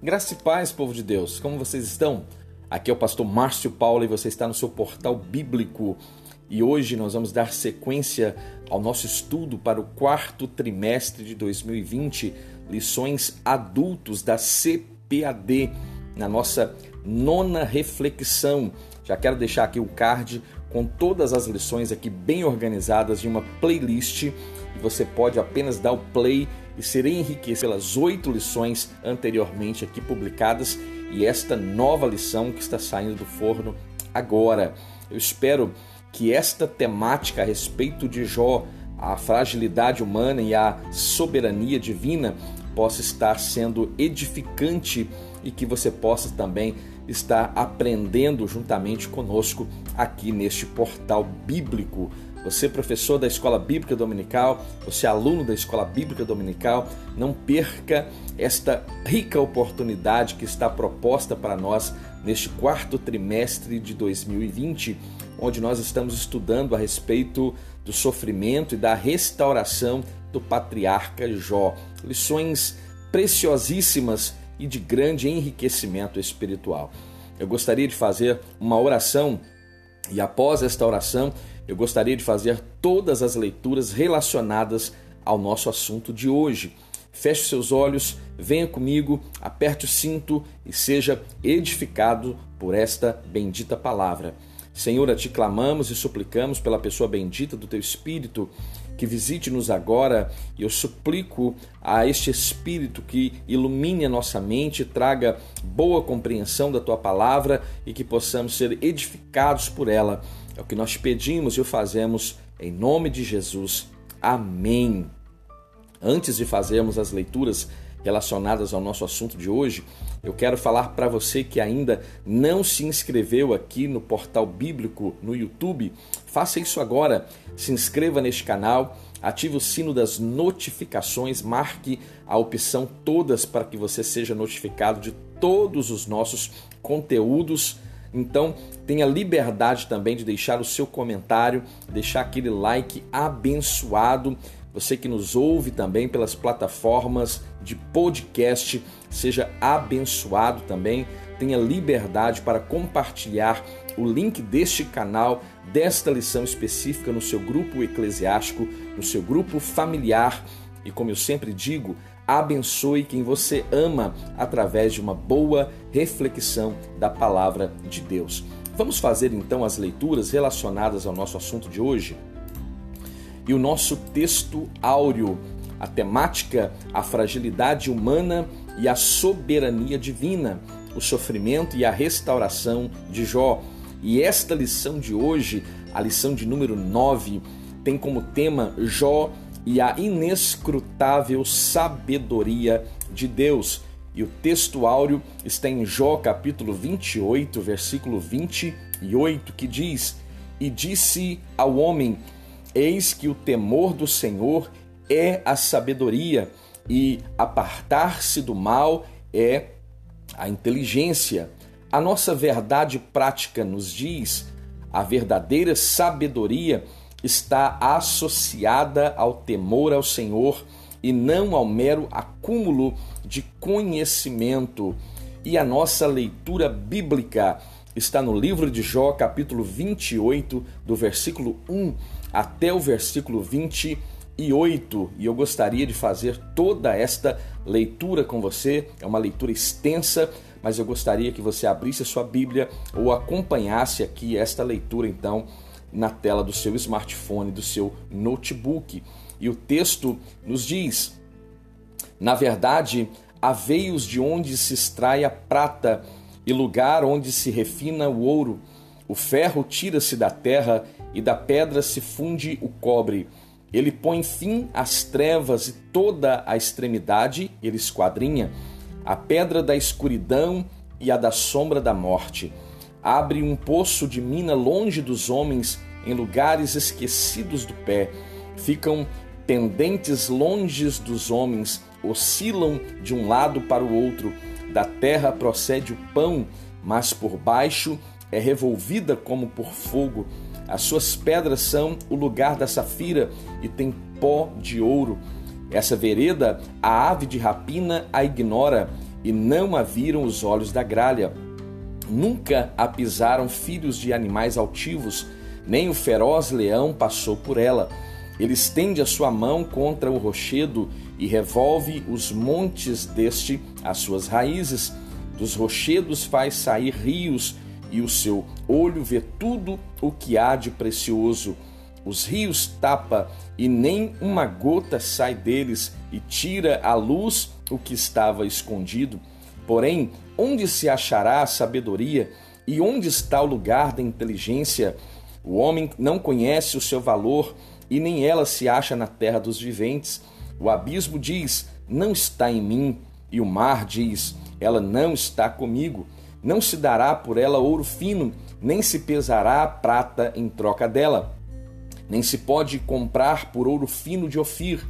Graça e paz, povo de Deus, como vocês estão? Aqui é o pastor Márcio Paulo e você está no seu portal bíblico. E hoje nós vamos dar sequência ao nosso estudo para o quarto trimestre de 2020, lições adultos da CPAD, na nossa nona reflexão. Já quero deixar aqui o card com todas as lições aqui bem organizadas em uma playlist você pode apenas dar o play e ser enriquecido pelas oito lições anteriormente aqui publicadas e esta nova lição que está saindo do forno agora. Eu espero que esta temática a respeito de Jó, a fragilidade humana e a soberania divina possa estar sendo edificante e que você possa também estar aprendendo juntamente conosco aqui neste portal bíblico. Você, professor da Escola Bíblica Dominical, você, aluno da Escola Bíblica Dominical, não perca esta rica oportunidade que está proposta para nós neste quarto trimestre de 2020, onde nós estamos estudando a respeito do sofrimento e da restauração do patriarca Jó. Lições preciosíssimas e de grande enriquecimento espiritual. Eu gostaria de fazer uma oração e após esta oração eu gostaria de fazer todas as leituras relacionadas ao nosso assunto de hoje. Feche seus olhos, venha comigo, aperte o cinto e seja edificado por esta bendita palavra. Senhor, a ti clamamos e suplicamos pela pessoa bendita do teu Espírito que visite-nos agora e eu suplico a este Espírito que ilumine a nossa mente, traga boa compreensão da tua palavra e que possamos ser edificados por ela. É o que nós pedimos e o fazemos em nome de Jesus. Amém. Antes de fazermos as leituras relacionadas ao nosso assunto de hoje, eu quero falar para você que ainda não se inscreveu aqui no portal bíblico no YouTube, faça isso agora. Se inscreva neste canal, ative o sino das notificações, marque a opção todas para que você seja notificado de todos os nossos conteúdos. Então, tenha liberdade também de deixar o seu comentário, deixar aquele like abençoado você que nos ouve também pelas plataformas de podcast, seja abençoado também. Tenha liberdade para compartilhar o link deste canal, desta lição específica no seu grupo eclesiástico, no seu grupo familiar. E como eu sempre digo, abençoe quem você ama através de uma boa reflexão da palavra de Deus. Vamos fazer então as leituras relacionadas ao nosso assunto de hoje? e o nosso texto áureo, a temática, a fragilidade humana e a soberania divina, o sofrimento e a restauração de Jó. E esta lição de hoje, a lição de número 9, tem como tema Jó e a inescrutável sabedoria de Deus. E o texto áureo está em Jó capítulo 28, versículo 28, que diz: E disse ao homem: Eis que o temor do Senhor é a sabedoria, e apartar-se do mal é a inteligência. A nossa verdade prática nos diz: a verdadeira sabedoria está associada ao temor ao Senhor e não ao mero acúmulo de conhecimento. E a nossa leitura bíblica está no livro de Jó, capítulo 28, do versículo 1 até o versículo 28. E eu gostaria de fazer toda esta leitura com você. É uma leitura extensa, mas eu gostaria que você abrisse a sua Bíblia ou acompanhasse aqui esta leitura, então, na tela do seu smartphone, do seu notebook. E o texto nos diz: Na verdade, há veios de onde se extrai a prata e lugar onde se refina o ouro. O ferro tira-se da terra e da pedra se funde o cobre. Ele põe fim às trevas e toda a extremidade ele esquadrinha. A pedra da escuridão e a da sombra da morte. Abre um poço de mina longe dos homens, em lugares esquecidos do pé. Ficam pendentes longe dos homens, oscilam de um lado para o outro. Da terra procede o pão, mas por baixo é revolvida como por fogo. As suas pedras são o lugar da safira e tem pó de ouro. Essa vereda, a ave de rapina a ignora, e não a viram os olhos da gralha. Nunca a pisaram filhos de animais altivos, nem o feroz leão passou por ela. Ele estende a sua mão contra o rochedo e revolve os montes deste as suas raízes. Dos rochedos faz sair rios, e o seu olho vê tudo o que há de precioso. Os rios tapa e nem uma gota sai deles, e tira à luz o que estava escondido. Porém, onde se achará a sabedoria e onde está o lugar da inteligência? O homem não conhece o seu valor e nem ela se acha na terra dos viventes. O abismo diz: Não está em mim, e o mar diz: Ela não está comigo. Não se dará por ela ouro fino, nem se pesará prata em troca dela. Nem se pode comprar por ouro fino de Ofir,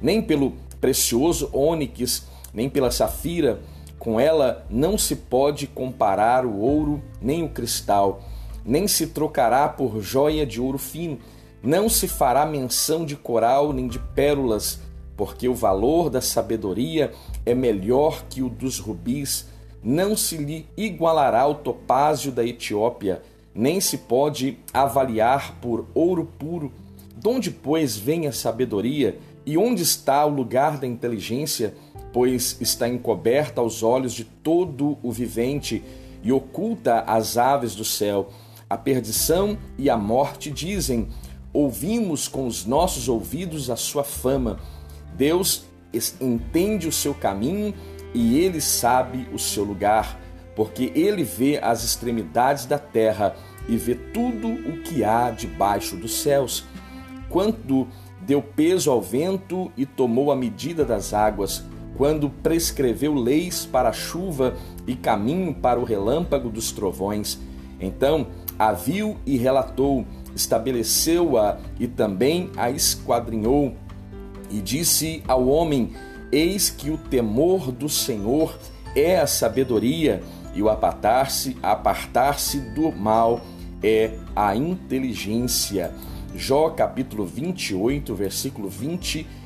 nem pelo precioso ônix, nem pela safira. Com ela não se pode comparar o ouro nem o cristal, nem se trocará por joia de ouro fino. Não se fará menção de coral nem de pérolas, porque o valor da sabedoria é melhor que o dos rubis. Não se lhe igualará o topázio da Etiópia, nem se pode avaliar por ouro puro. Donde, pois, vem a sabedoria e onde está o lugar da inteligência? Pois está encoberta aos olhos de todo o vivente e oculta às aves do céu. A perdição e a morte dizem: ouvimos com os nossos ouvidos a sua fama. Deus entende o seu caminho e ele sabe o seu lugar, porque ele vê as extremidades da terra e vê tudo o que há debaixo dos céus. Quando deu peso ao vento e tomou a medida das águas, quando prescreveu leis para a chuva e caminho para o relâmpago dos trovões. Então a viu e relatou estabeleceu-a e também a esquadrinhou. E disse ao homem: Eis que o temor do Senhor é a sabedoria, e o apartar-se apartar-se do mal é a inteligência. Jó capítulo 28, versículo 28.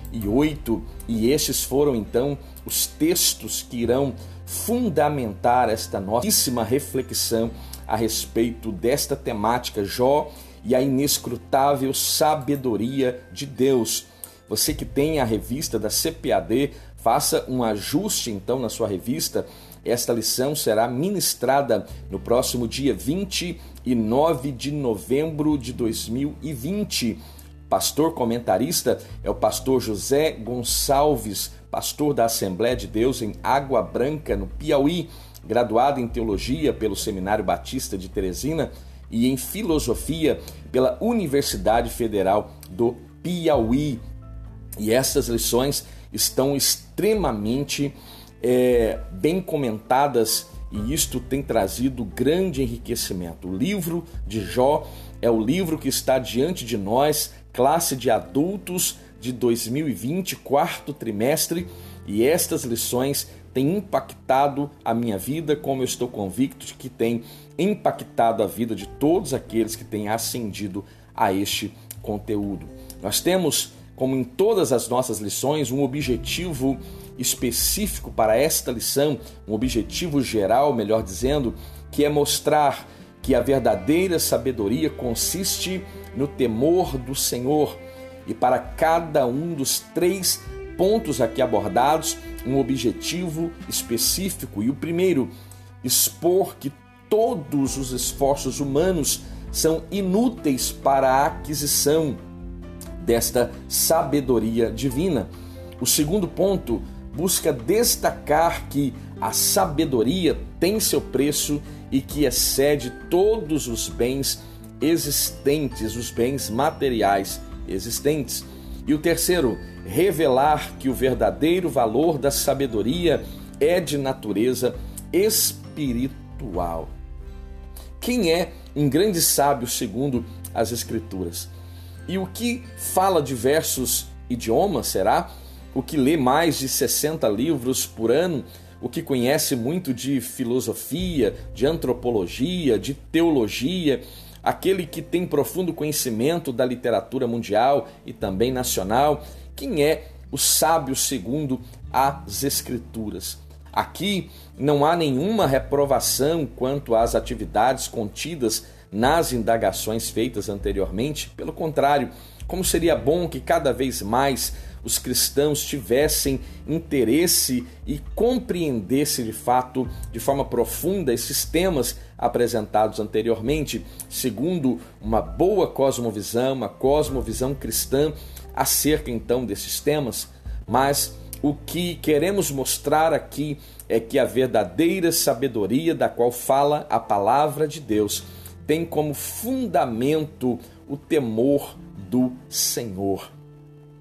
E estes foram então os textos que irão fundamentar esta nossíssima reflexão a respeito desta temática. Jó e a inescrutável sabedoria de Deus. Você que tem a revista da CPAD, faça um ajuste então na sua revista. Esta lição será ministrada no próximo dia 29 de novembro de 2020. Pastor comentarista é o pastor José Gonçalves, pastor da Assembleia de Deus em Água Branca, no Piauí, graduado em teologia pelo Seminário Batista de Teresina e em filosofia pela Universidade Federal do Piauí. E essas lições estão extremamente é, bem comentadas e isto tem trazido grande enriquecimento. O livro de Jó é o livro que está diante de nós, classe de adultos de 2020, quarto trimestre, e estas lições têm impactado a minha vida, como eu estou convicto de que tem impactado a vida de todos aqueles que têm ascendido a este conteúdo. Nós temos, como em todas as nossas lições, um objetivo específico para esta lição, um objetivo geral, melhor dizendo, que é mostrar que a verdadeira sabedoria consiste no temor do Senhor. E para cada um dos três pontos aqui abordados, um objetivo específico. E o primeiro, expor que todos os esforços humanos são inúteis para a aquisição desta sabedoria divina. O segundo ponto busca destacar que a sabedoria tem seu preço e que excede todos os bens existentes, os bens materiais existentes. E o terceiro, revelar que o verdadeiro valor da sabedoria é de natureza espiritual. Quem é um grande sábio segundo as Escrituras? E o que fala diversos idiomas, será? O que lê mais de 60 livros por ano? O que conhece muito de filosofia, de antropologia, de teologia? Aquele que tem profundo conhecimento da literatura mundial e também nacional? Quem é o sábio segundo as Escrituras? Aqui não há nenhuma reprovação quanto às atividades contidas nas indagações feitas anteriormente. Pelo contrário, como seria bom que cada vez mais os cristãos tivessem interesse e compreendessem de fato, de forma profunda, esses temas apresentados anteriormente, segundo uma boa cosmovisão, uma cosmovisão cristã acerca então desses temas. Mas o que queremos mostrar aqui é que a verdadeira sabedoria da qual fala a palavra de Deus tem como fundamento o temor do Senhor.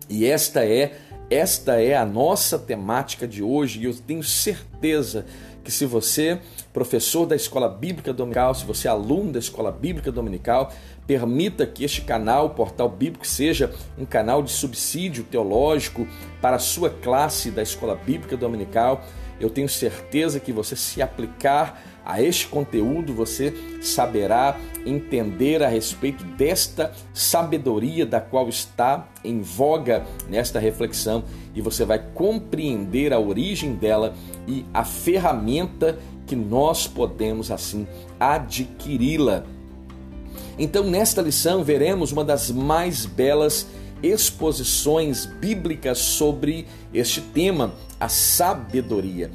E esta é esta é a nossa temática de hoje e eu tenho certeza que se você, professor da Escola Bíblica Dominical, se você é aluno da Escola Bíblica Dominical, permita que este canal, o Portal Bíblico, seja um canal de subsídio teológico para a sua classe da Escola Bíblica Dominical. Eu tenho certeza que você se aplicar a este conteúdo, você saberá entender a respeito desta sabedoria da qual está em voga nesta reflexão e você vai compreender a origem dela e a ferramenta que nós podemos assim adquiri-la. Então, nesta lição, veremos uma das mais belas exposições bíblicas sobre este tema, a sabedoria.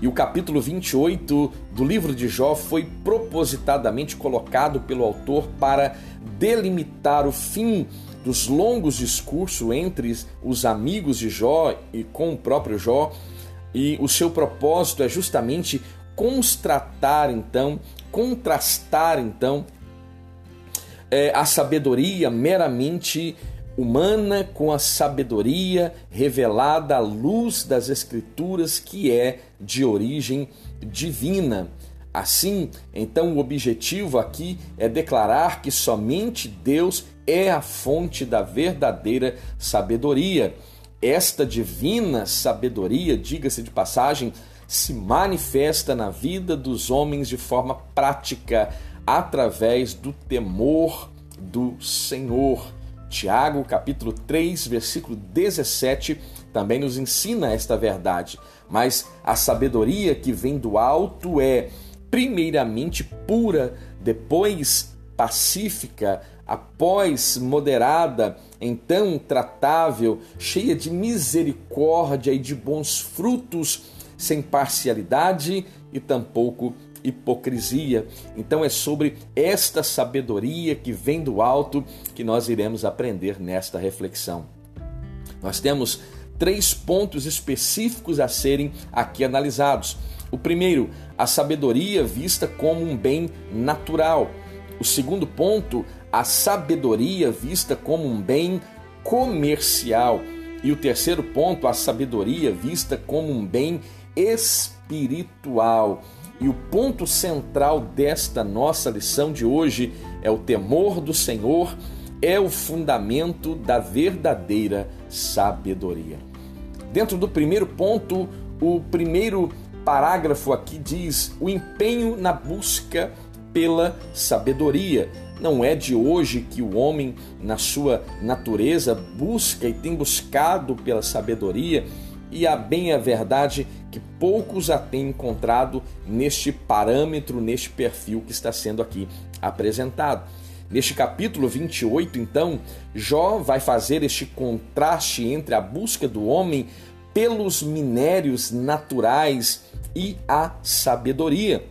E o capítulo 28 do livro de Jó foi propositadamente colocado pelo autor para delimitar o fim dos longos discursos entre os amigos de Jó e com o próprio Jó. E o seu propósito é justamente constratar então, contrastar então é, a sabedoria meramente humana com a sabedoria revelada à luz das Escrituras, que é de origem divina. Assim, então, o objetivo aqui é declarar que somente Deus é a fonte da verdadeira sabedoria. Esta divina sabedoria, diga-se de passagem, se manifesta na vida dos homens de forma prática, através do temor do Senhor. Tiago, capítulo 3, versículo 17, também nos ensina esta verdade. Mas a sabedoria que vem do alto é, primeiramente, pura, depois pacífica, após moderada, então tratável, cheia de misericórdia e de bons frutos, sem parcialidade e tampouco hipocrisia. Então é sobre esta sabedoria que vem do alto que nós iremos aprender nesta reflexão. Nós temos três pontos específicos a serem aqui analisados. O primeiro, a sabedoria vista como um bem natural. O segundo ponto, a sabedoria vista como um bem comercial. E o terceiro ponto, a sabedoria vista como um bem espiritual. E o ponto central desta nossa lição de hoje é o temor do Senhor, é o fundamento da verdadeira sabedoria. Dentro do primeiro ponto, o primeiro parágrafo aqui diz: o empenho na busca pela sabedoria. Não é de hoje que o homem, na sua natureza, busca e tem buscado pela sabedoria, e a bem a verdade que poucos a têm encontrado neste parâmetro, neste perfil que está sendo aqui apresentado. Neste capítulo 28, então, Jó vai fazer este contraste entre a busca do homem pelos minérios naturais e a sabedoria.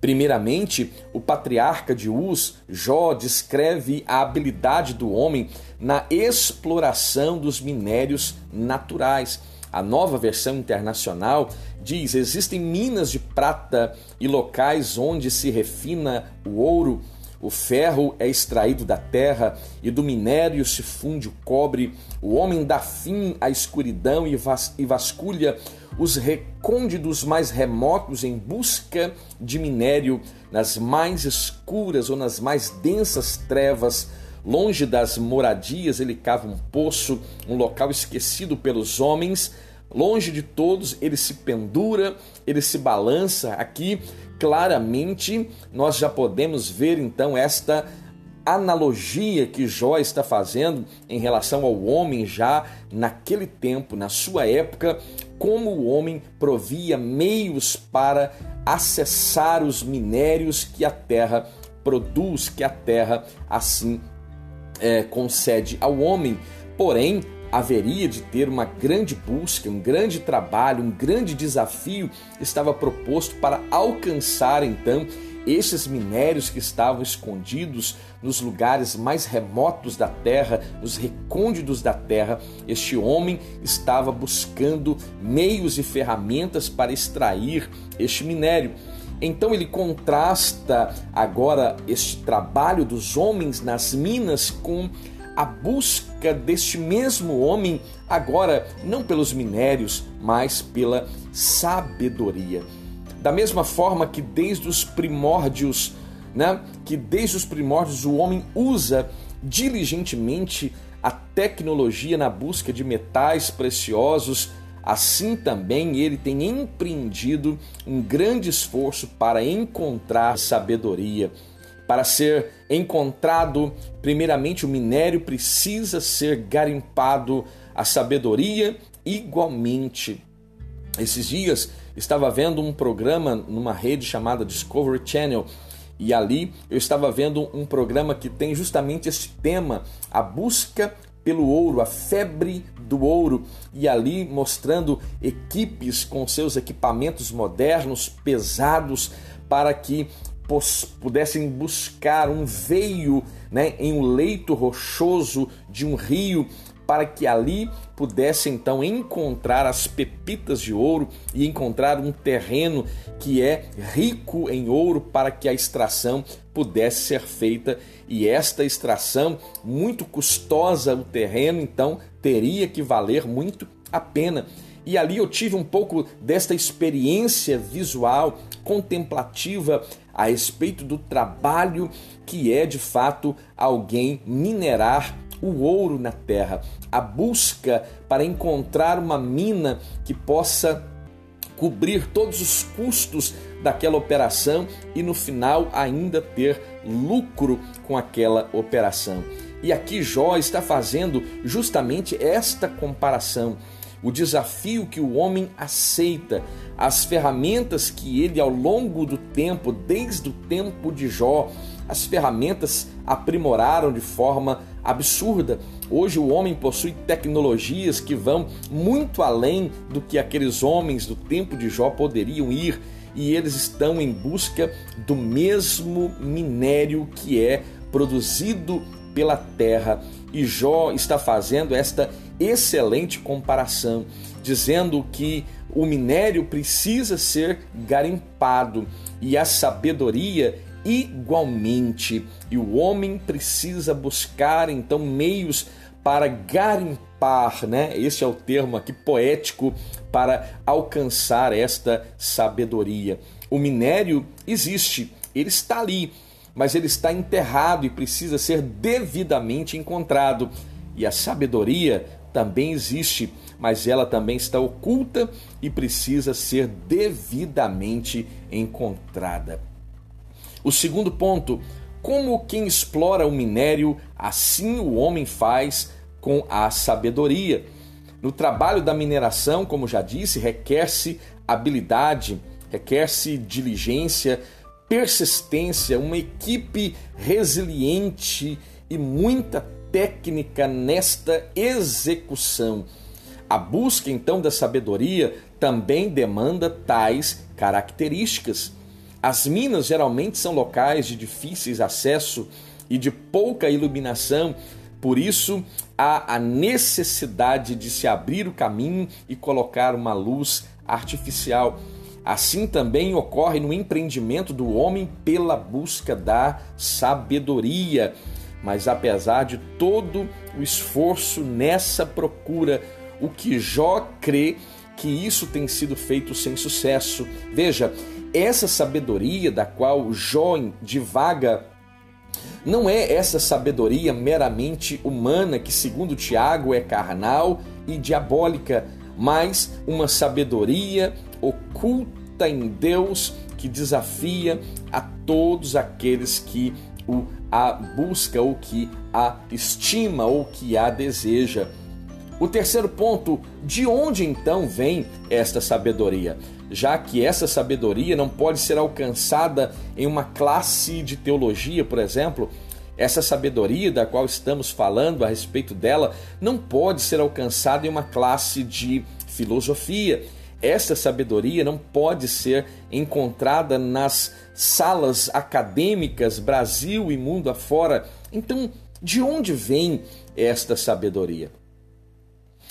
Primeiramente, o patriarca de Uz, Jó, descreve a habilidade do homem na exploração dos minérios naturais. A nova versão internacional diz: existem minas de prata e locais onde se refina o ouro. O ferro é extraído da terra e do minério se funde o cobre. O homem dá fim à escuridão e, vas e vasculha os recônditos mais remotos em busca de minério nas mais escuras ou nas mais densas trevas. Longe das moradias, ele cava um poço, um local esquecido pelos homens. Longe de todos, ele se pendura, ele se balança. Aqui, claramente, nós já podemos ver então esta analogia que Jó está fazendo em relação ao homem já naquele tempo, na sua época, como o homem provia meios para acessar os minérios que a terra produz, que a terra assim é, concede ao homem. Porém, haveria de ter uma grande busca, um grande trabalho, um grande desafio estava proposto para alcançar então estes minérios que estavam escondidos nos lugares mais remotos da terra, nos recônditos da terra. Este homem estava buscando meios e ferramentas para extrair este minério. Então ele contrasta agora este trabalho dos homens nas minas com a busca deste mesmo homem, agora não pelos minérios, mas pela sabedoria. Da mesma forma que desde os primórdios, né, que desde os primórdios o homem usa diligentemente a tecnologia na busca de metais preciosos, assim também ele tem empreendido um grande esforço para encontrar sabedoria. Para ser encontrado, primeiramente o minério precisa ser garimpado, a sabedoria igualmente. Esses dias estava vendo um programa numa rede chamada Discovery Channel e ali eu estava vendo um programa que tem justamente este tema, a busca pelo ouro, a febre do ouro, e ali mostrando equipes com seus equipamentos modernos, pesados, para que pudessem buscar um veio né, em um leito rochoso de um rio para que ali pudesse então encontrar as pepitas de ouro e encontrar um terreno que é rico em ouro para que a extração pudesse ser feita e esta extração muito custosa o terreno então teria que valer muito a pena. E ali eu tive um pouco desta experiência visual, contemplativa a respeito do trabalho que é de fato alguém minerar o ouro na terra, a busca para encontrar uma mina que possa cobrir todos os custos daquela operação e no final ainda ter lucro com aquela operação. E aqui Jó está fazendo justamente esta comparação. O desafio que o homem aceita, as ferramentas que ele, ao longo do tempo, desde o tempo de Jó, as ferramentas aprimoraram de forma absurda. Hoje o homem possui tecnologias que vão muito além do que aqueles homens do tempo de Jó poderiam ir e eles estão em busca do mesmo minério que é produzido pela terra. E Jó está fazendo esta excelente comparação, dizendo que o minério precisa ser garimpado e a sabedoria igualmente. E o homem precisa buscar então meios para garimpar, né? Esse é o termo aqui poético para alcançar esta sabedoria. O minério existe, ele está ali, mas ele está enterrado e precisa ser devidamente encontrado. E a sabedoria também existe, mas ela também está oculta e precisa ser devidamente encontrada. O segundo ponto, como quem explora o minério, assim o homem faz com a sabedoria. No trabalho da mineração, como já disse, requer-se habilidade, requer-se diligência, persistência, uma equipe resiliente e muita técnica nesta execução. A busca então da sabedoria também demanda tais características. As minas geralmente são locais de difíceis acesso e de pouca iluminação, por isso há a necessidade de se abrir o caminho e colocar uma luz artificial. Assim também ocorre no empreendimento do homem pela busca da sabedoria. Mas apesar de todo o esforço nessa procura, o que Jó crê que isso tem sido feito sem sucesso. Veja, essa sabedoria da qual Jó divaga não é essa sabedoria meramente humana que, segundo Tiago, é carnal e diabólica, mas uma sabedoria oculta em Deus que desafia a todos aqueles que o a busca, ou que a estima, ou que a deseja. O terceiro ponto, de onde então vem esta sabedoria? Já que essa sabedoria não pode ser alcançada em uma classe de teologia, por exemplo, essa sabedoria da qual estamos falando a respeito dela não pode ser alcançada em uma classe de filosofia. Essa sabedoria não pode ser encontrada nas salas acadêmicas Brasil e mundo afora. Então, de onde vem esta sabedoria?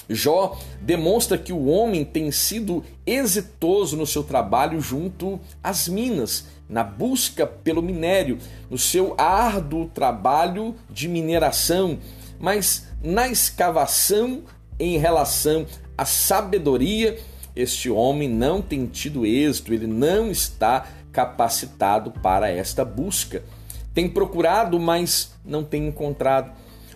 Jó demonstra que o homem tem sido exitoso no seu trabalho junto às minas, na busca pelo minério, no seu árduo trabalho de mineração, mas na escavação em relação à sabedoria, este homem não tem tido êxito, ele não está capacitado para esta busca. Tem procurado, mas não tem encontrado.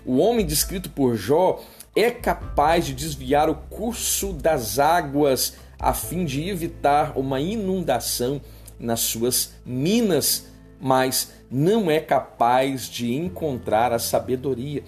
O homem descrito por Jó é capaz de desviar o curso das águas a fim de evitar uma inundação nas suas minas, mas não é capaz de encontrar a sabedoria.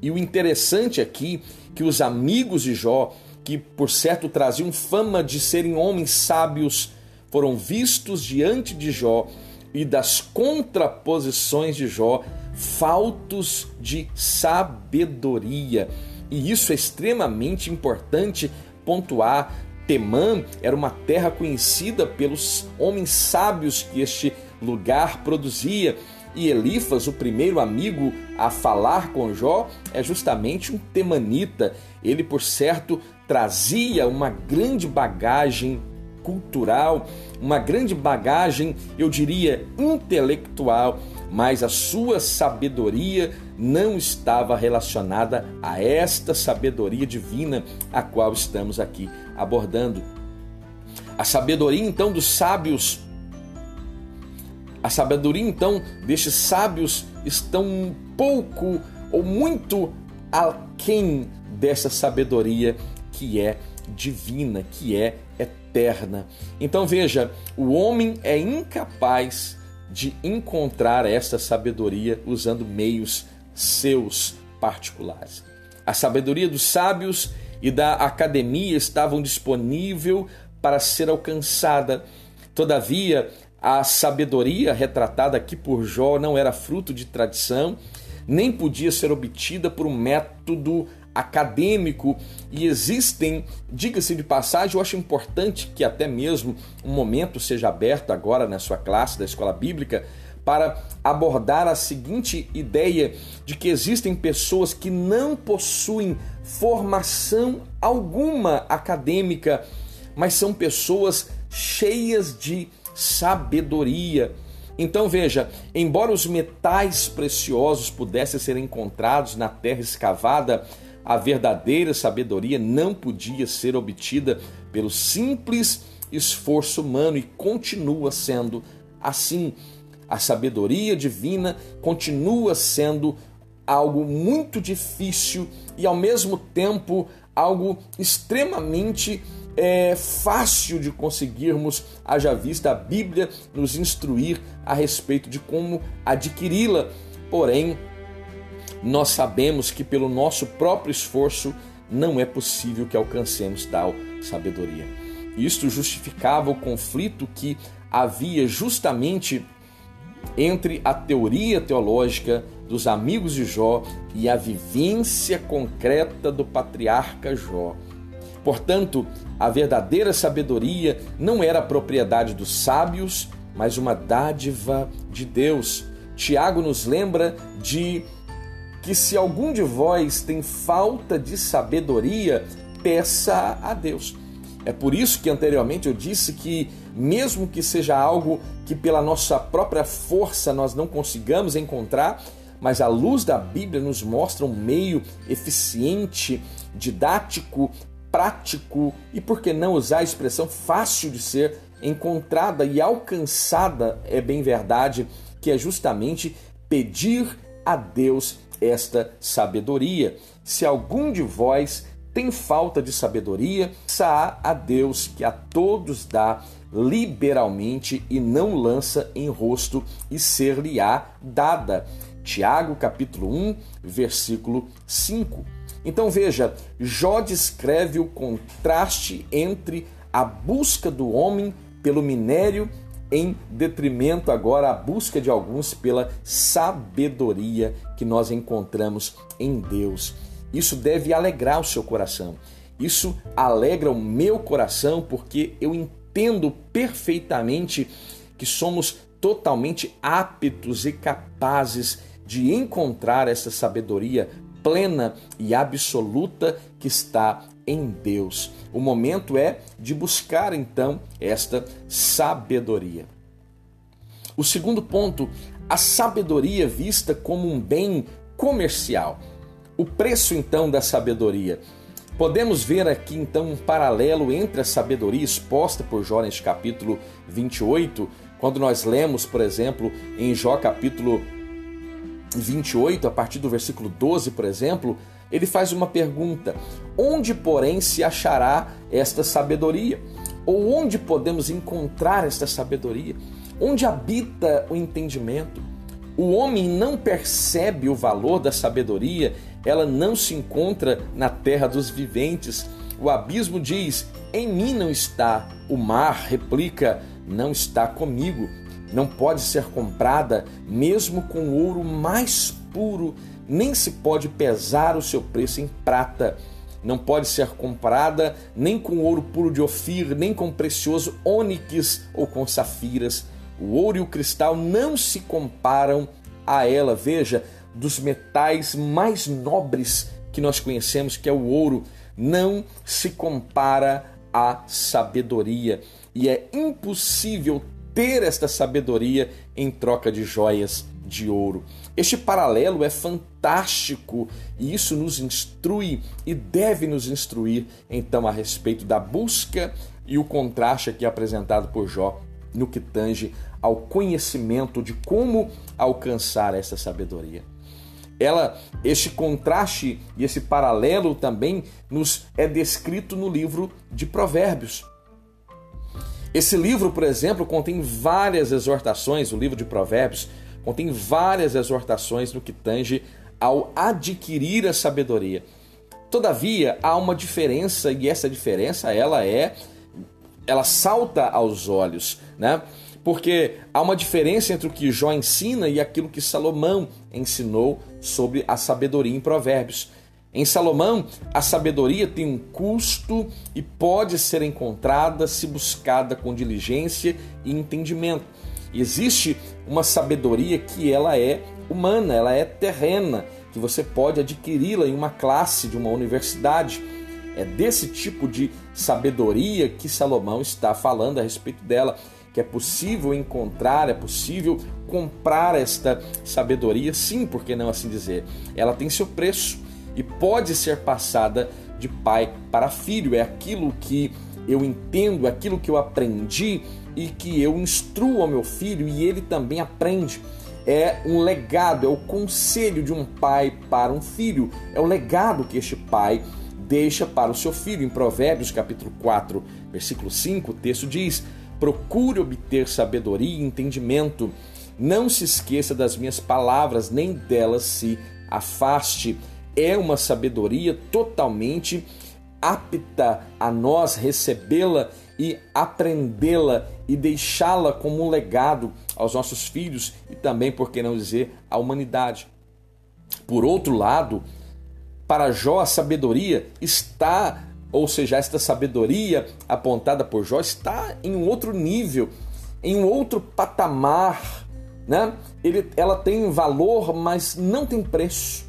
E o interessante aqui que os amigos de Jó, que por certo traziam fama de serem homens sábios, foram vistos diante de Jó e das contraposições de Jó, faltos de sabedoria. E isso é extremamente importante pontuar. Temã era uma terra conhecida pelos homens sábios que este lugar produzia. E Elifas, o primeiro amigo a falar com Jó, é justamente um temanita. Ele, por certo, trazia uma grande bagagem cultural, uma grande bagagem, eu diria, intelectual, mas a sua sabedoria não estava relacionada a esta sabedoria divina a qual estamos aqui abordando. A sabedoria então dos sábios, a sabedoria então destes sábios estão um pouco ou muito aquém dessa sabedoria que é divina, que é eterna. Então veja, o homem é incapaz de encontrar esta sabedoria usando meios seus particulares. A sabedoria dos sábios e da academia estavam disponível para ser alcançada. Todavia, a sabedoria retratada aqui por Jó não era fruto de tradição, nem podia ser obtida por um método acadêmico e existem, diga-se de passagem, eu acho importante que até mesmo um momento seja aberto agora na sua classe da escola bíblica para abordar a seguinte ideia de que existem pessoas que não possuem formação alguma acadêmica, mas são pessoas cheias de sabedoria. Então veja, embora os metais preciosos pudessem ser encontrados na terra escavada, a verdadeira sabedoria não podia ser obtida pelo simples esforço humano e continua sendo assim. A sabedoria divina continua sendo algo muito difícil e ao mesmo tempo algo extremamente é, fácil de conseguirmos, haja vista a Bíblia nos instruir a respeito de como adquiri-la. Porém, nós sabemos que pelo nosso próprio esforço não é possível que alcancemos tal sabedoria. Isto justificava o conflito que havia justamente entre a teoria teológica dos amigos de Jó e a vivência concreta do patriarca Jó. Portanto, a verdadeira sabedoria não era propriedade dos sábios, mas uma dádiva de Deus. Tiago nos lembra de que se algum de vós tem falta de sabedoria, peça a Deus. É por isso que anteriormente eu disse que, mesmo que seja algo que pela nossa própria força nós não consigamos encontrar, mas a luz da Bíblia nos mostra um meio eficiente, didático, prático e, por que não usar a expressão fácil de ser encontrada e alcançada, é bem verdade, que é justamente pedir a Deus esta sabedoria. Se algum de vós tem falta de sabedoria, sa a Deus que a todos dá liberalmente e não lança em rosto e ser-lhe-á dada. Tiago capítulo 1, versículo 5. Então veja, Jó descreve o contraste entre a busca do homem pelo minério em detrimento agora à busca de alguns pela sabedoria que nós encontramos em Deus. Isso deve alegrar o seu coração. Isso alegra o meu coração porque eu entendo perfeitamente que somos totalmente aptos e capazes de encontrar essa sabedoria plena e absoluta que está em Deus. O momento é de buscar então esta sabedoria. O segundo ponto, a sabedoria vista como um bem comercial. O preço então da sabedoria. Podemos ver aqui então um paralelo entre a sabedoria exposta por Jó neste capítulo 28, quando nós lemos, por exemplo, em Jó capítulo 28, a partir do versículo 12, por exemplo, ele faz uma pergunta: Onde, porém, se achará esta sabedoria? Ou onde podemos encontrar esta sabedoria? Onde habita o entendimento? O homem não percebe o valor da sabedoria, ela não se encontra na terra dos viventes. O abismo diz: Em mim não está. O mar replica: Não está comigo. Não pode ser comprada, mesmo com ouro mais puro nem se pode pesar o seu preço em prata. Não pode ser comprada nem com ouro puro de Ofir, nem com precioso ônix ou com safiras. O ouro e o cristal não se comparam a ela. Veja, dos metais mais nobres que nós conhecemos, que é o ouro, não se compara à sabedoria. E é impossível ter esta sabedoria em troca de joias de ouro. Este paralelo é fantástico e isso nos instrui e deve nos instruir então a respeito da busca e o contraste aqui apresentado por Jó no que tange ao conhecimento de como alcançar essa sabedoria. Ela, este contraste e esse paralelo também nos é descrito no livro de Provérbios. Esse livro, por exemplo, contém várias exortações, o livro de Provérbios contém várias exortações no que tange ao adquirir a sabedoria. Todavia, há uma diferença e essa diferença ela é ela salta aos olhos, né? Porque há uma diferença entre o que Jó ensina e aquilo que Salomão ensinou sobre a sabedoria em Provérbios. Em Salomão, a sabedoria tem um custo e pode ser encontrada se buscada com diligência e entendimento. Existe uma sabedoria que ela é humana, ela é terrena, que você pode adquiri-la em uma classe de uma universidade. É desse tipo de sabedoria que Salomão está falando a respeito dela, que é possível encontrar, é possível comprar esta sabedoria, sim, por que não assim dizer? Ela tem seu preço e pode ser passada de pai para filho. É aquilo que eu entendo, é aquilo que eu aprendi e que eu instruo ao meu filho e ele também aprende. É um legado, é o conselho de um pai para um filho, é o legado que este pai deixa para o seu filho. Em Provérbios, capítulo 4, versículo 5, o texto diz: Procure obter sabedoria e entendimento. Não se esqueça das minhas palavras, nem delas se afaste. É uma sabedoria totalmente apta a nós recebê-la e aprendê-la e deixá-la como um legado aos nossos filhos e também, por que não dizer, à humanidade. Por outro lado, para Jó a sabedoria está, ou seja, esta sabedoria apontada por Jó está em um outro nível, em um outro patamar, né? Ele, ela tem valor, mas não tem preço.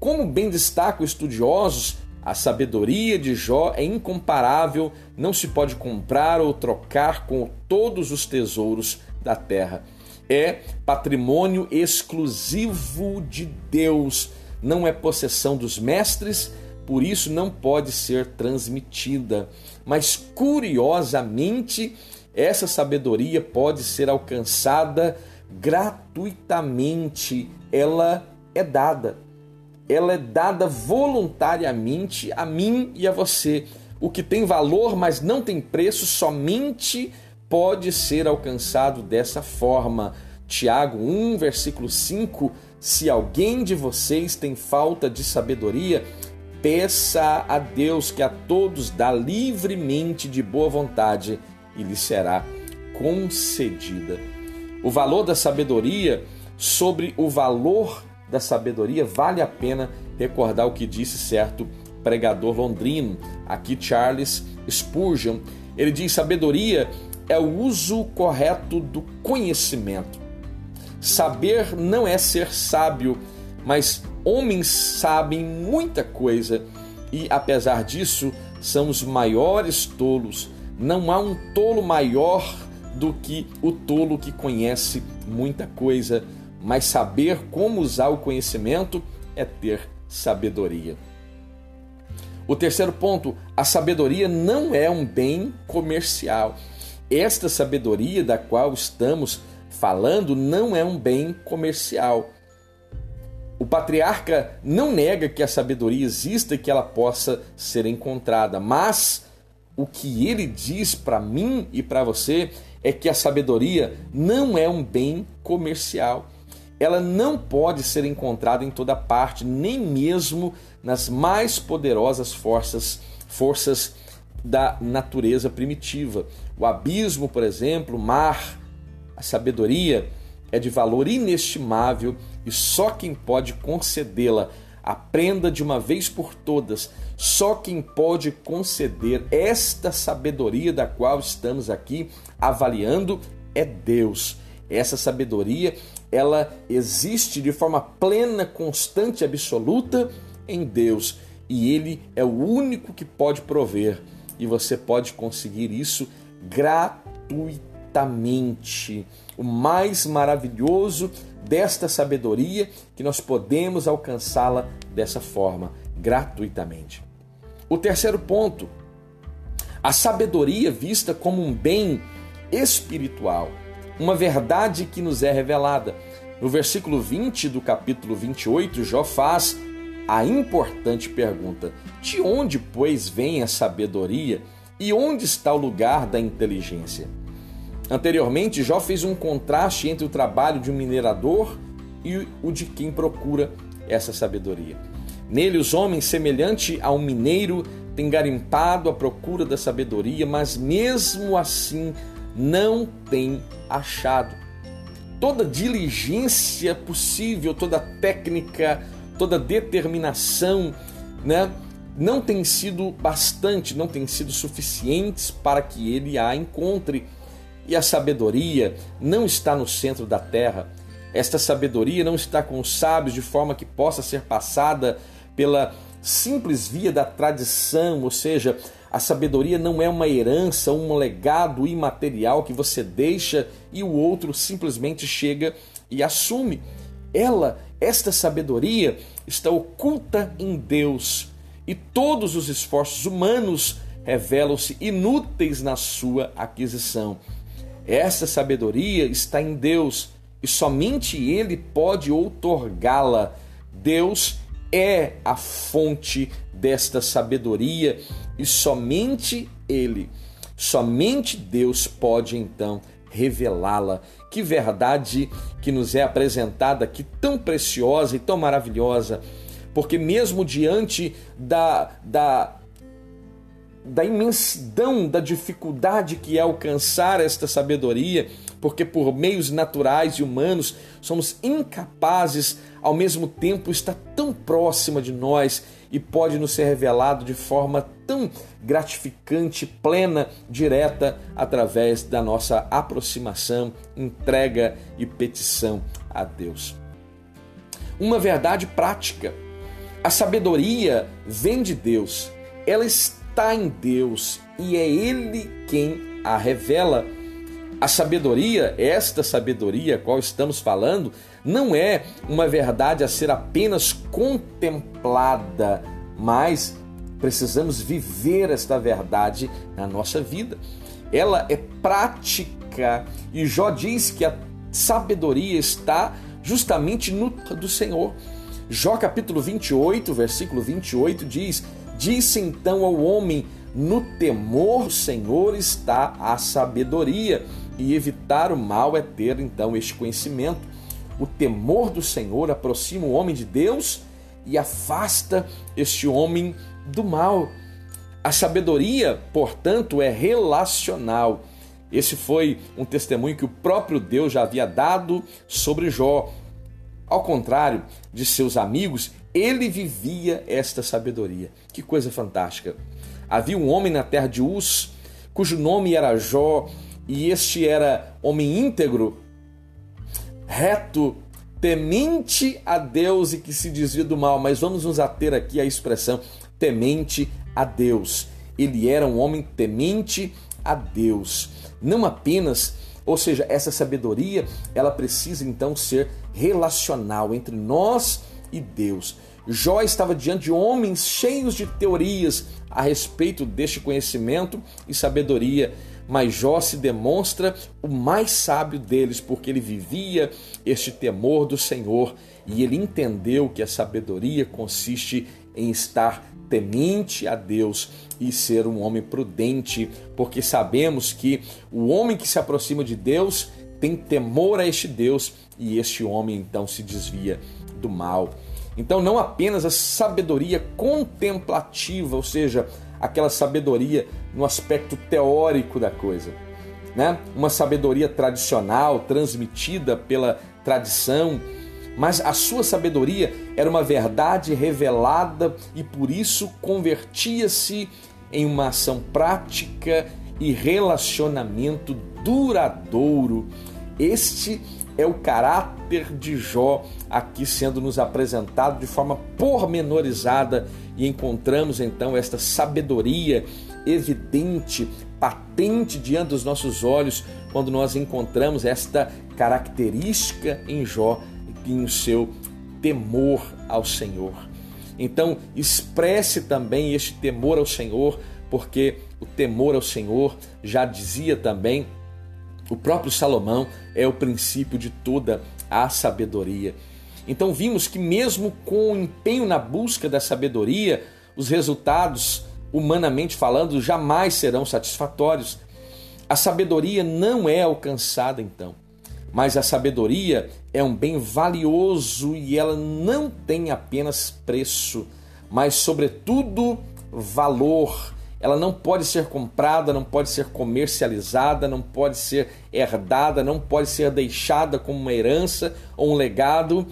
Como bem destacam estudiosos, a sabedoria de Jó é incomparável, não se pode comprar ou trocar com todos os tesouros da terra. É patrimônio exclusivo de Deus, não é possessão dos mestres, por isso não pode ser transmitida. Mas curiosamente, essa sabedoria pode ser alcançada gratuitamente, ela é dada. ela é dada voluntariamente a mim e a você. O que tem valor, mas não tem preço, somente pode ser alcançado dessa forma. Tiago 1, versículo 5: Se alguém de vocês tem falta de sabedoria, peça a Deus que a todos dá livremente de boa vontade e lhe será concedida. O valor da sabedoria, sobre o valor da sabedoria, vale a pena recordar o que disse certo pregador londrino, aqui Charles Spurgeon. Ele diz: sabedoria é o uso correto do conhecimento. Saber não é ser sábio, mas homens sabem muita coisa e, apesar disso, são os maiores tolos. Não há um tolo maior do que o tolo que conhece muita coisa, mas saber como usar o conhecimento é ter sabedoria. O terceiro ponto, a sabedoria não é um bem comercial. Esta sabedoria da qual estamos falando não é um bem comercial. O patriarca não nega que a sabedoria exista e que ela possa ser encontrada, mas o que ele diz para mim e para você é que a sabedoria não é um bem comercial. Ela não pode ser encontrada em toda parte, nem mesmo nas mais poderosas forças, forças da natureza primitiva. O abismo, por exemplo, o mar, a sabedoria é de valor inestimável e só quem pode concedê-la aprenda de uma vez por todas. Só quem pode conceder esta sabedoria da qual estamos aqui avaliando é Deus. Essa sabedoria, ela existe de forma plena, constante, absoluta em Deus, e ele é o único que pode prover, e você pode conseguir isso gratuitamente. O mais maravilhoso desta sabedoria que nós podemos alcançá-la dessa forma, gratuitamente. O terceiro ponto, a sabedoria vista como um bem espiritual, uma verdade que nos é revelada. No versículo 20 do capítulo 28, Jó faz a importante pergunta: De onde, pois, vem a sabedoria e onde está o lugar da inteligência? Anteriormente, Jó fez um contraste entre o trabalho de um minerador e o de quem procura essa sabedoria. Nele, os homens, semelhante a um mineiro, têm garimpado à procura da sabedoria, mas mesmo assim não têm achado. Toda diligência possível, toda técnica, toda determinação, né, não tem sido bastante, não tem sido suficientes para que ele a encontre. E a sabedoria não está no centro da terra. Esta sabedoria não está com os sábios de forma que possa ser passada pela simples via da tradição, ou seja, a sabedoria não é uma herança, um legado imaterial que você deixa e o outro simplesmente chega e assume. Ela, esta sabedoria, está oculta em Deus e todos os esforços humanos revelam-se inúteis na sua aquisição. Essa sabedoria está em Deus e somente Ele pode outorgá-la. Deus é a fonte desta sabedoria e somente Ele, somente Deus pode então revelá-la. Que verdade que nos é apresentada aqui, tão preciosa e tão maravilhosa, porque mesmo diante da, da da imensidão da dificuldade que é alcançar esta sabedoria, porque por meios naturais e humanos somos incapazes, ao mesmo tempo está tão próxima de nós e pode nos ser revelado de forma tão gratificante, plena, direta, através da nossa aproximação, entrega e petição a Deus. Uma verdade prática: a sabedoria vem de Deus, ela está está em Deus e é Ele quem a revela. A sabedoria, esta sabedoria a qual estamos falando, não é uma verdade a ser apenas contemplada, mas precisamos viver esta verdade na nossa vida. Ela é prática e Jó diz que a sabedoria está justamente no do Senhor. Jó capítulo 28, versículo 28 diz: Disse então ao homem: No temor do Senhor está a sabedoria, e evitar o mal é ter então este conhecimento. O temor do Senhor aproxima o homem de Deus e afasta este homem do mal. A sabedoria, portanto, é relacional. Esse foi um testemunho que o próprio Deus já havia dado sobre Jó. Ao contrário de seus amigos, ele vivia esta sabedoria. Que coisa fantástica! Havia um homem na terra de Uz, cujo nome era Jó, e este era homem íntegro, reto, temente a Deus e que se desvia do mal. Mas vamos nos ater aqui à expressão temente a Deus. Ele era um homem temente a Deus. Não apenas, ou seja, essa sabedoria, ela precisa então ser relacional entre nós e Deus. Jó estava diante de homens cheios de teorias a respeito deste conhecimento e sabedoria, mas Jó se demonstra o mais sábio deles, porque ele vivia este temor do Senhor e ele entendeu que a sabedoria consiste em estar temente a Deus e ser um homem prudente, porque sabemos que o homem que se aproxima de Deus tem temor a este Deus e este homem então se desvia do mal. Então, não apenas a sabedoria contemplativa, ou seja, aquela sabedoria no aspecto teórico da coisa, né? Uma sabedoria tradicional transmitida pela tradição, mas a sua sabedoria era uma verdade revelada e por isso convertia-se em uma ação prática e relacionamento duradouro. Este é o caráter de Jó aqui sendo nos apresentado de forma pormenorizada e encontramos então esta sabedoria evidente, patente diante dos nossos olhos quando nós encontramos esta característica em Jó em seu temor ao Senhor. Então, expresse também este temor ao Senhor, porque o temor ao Senhor, já dizia também o próprio Salomão, é o princípio de toda a sabedoria. Então, vimos que, mesmo com o empenho na busca da sabedoria, os resultados, humanamente falando, jamais serão satisfatórios. A sabedoria não é alcançada, então. Mas a sabedoria é um bem valioso e ela não tem apenas preço, mas, sobretudo, valor. Ela não pode ser comprada, não pode ser comercializada, não pode ser herdada, não pode ser deixada como uma herança ou um legado.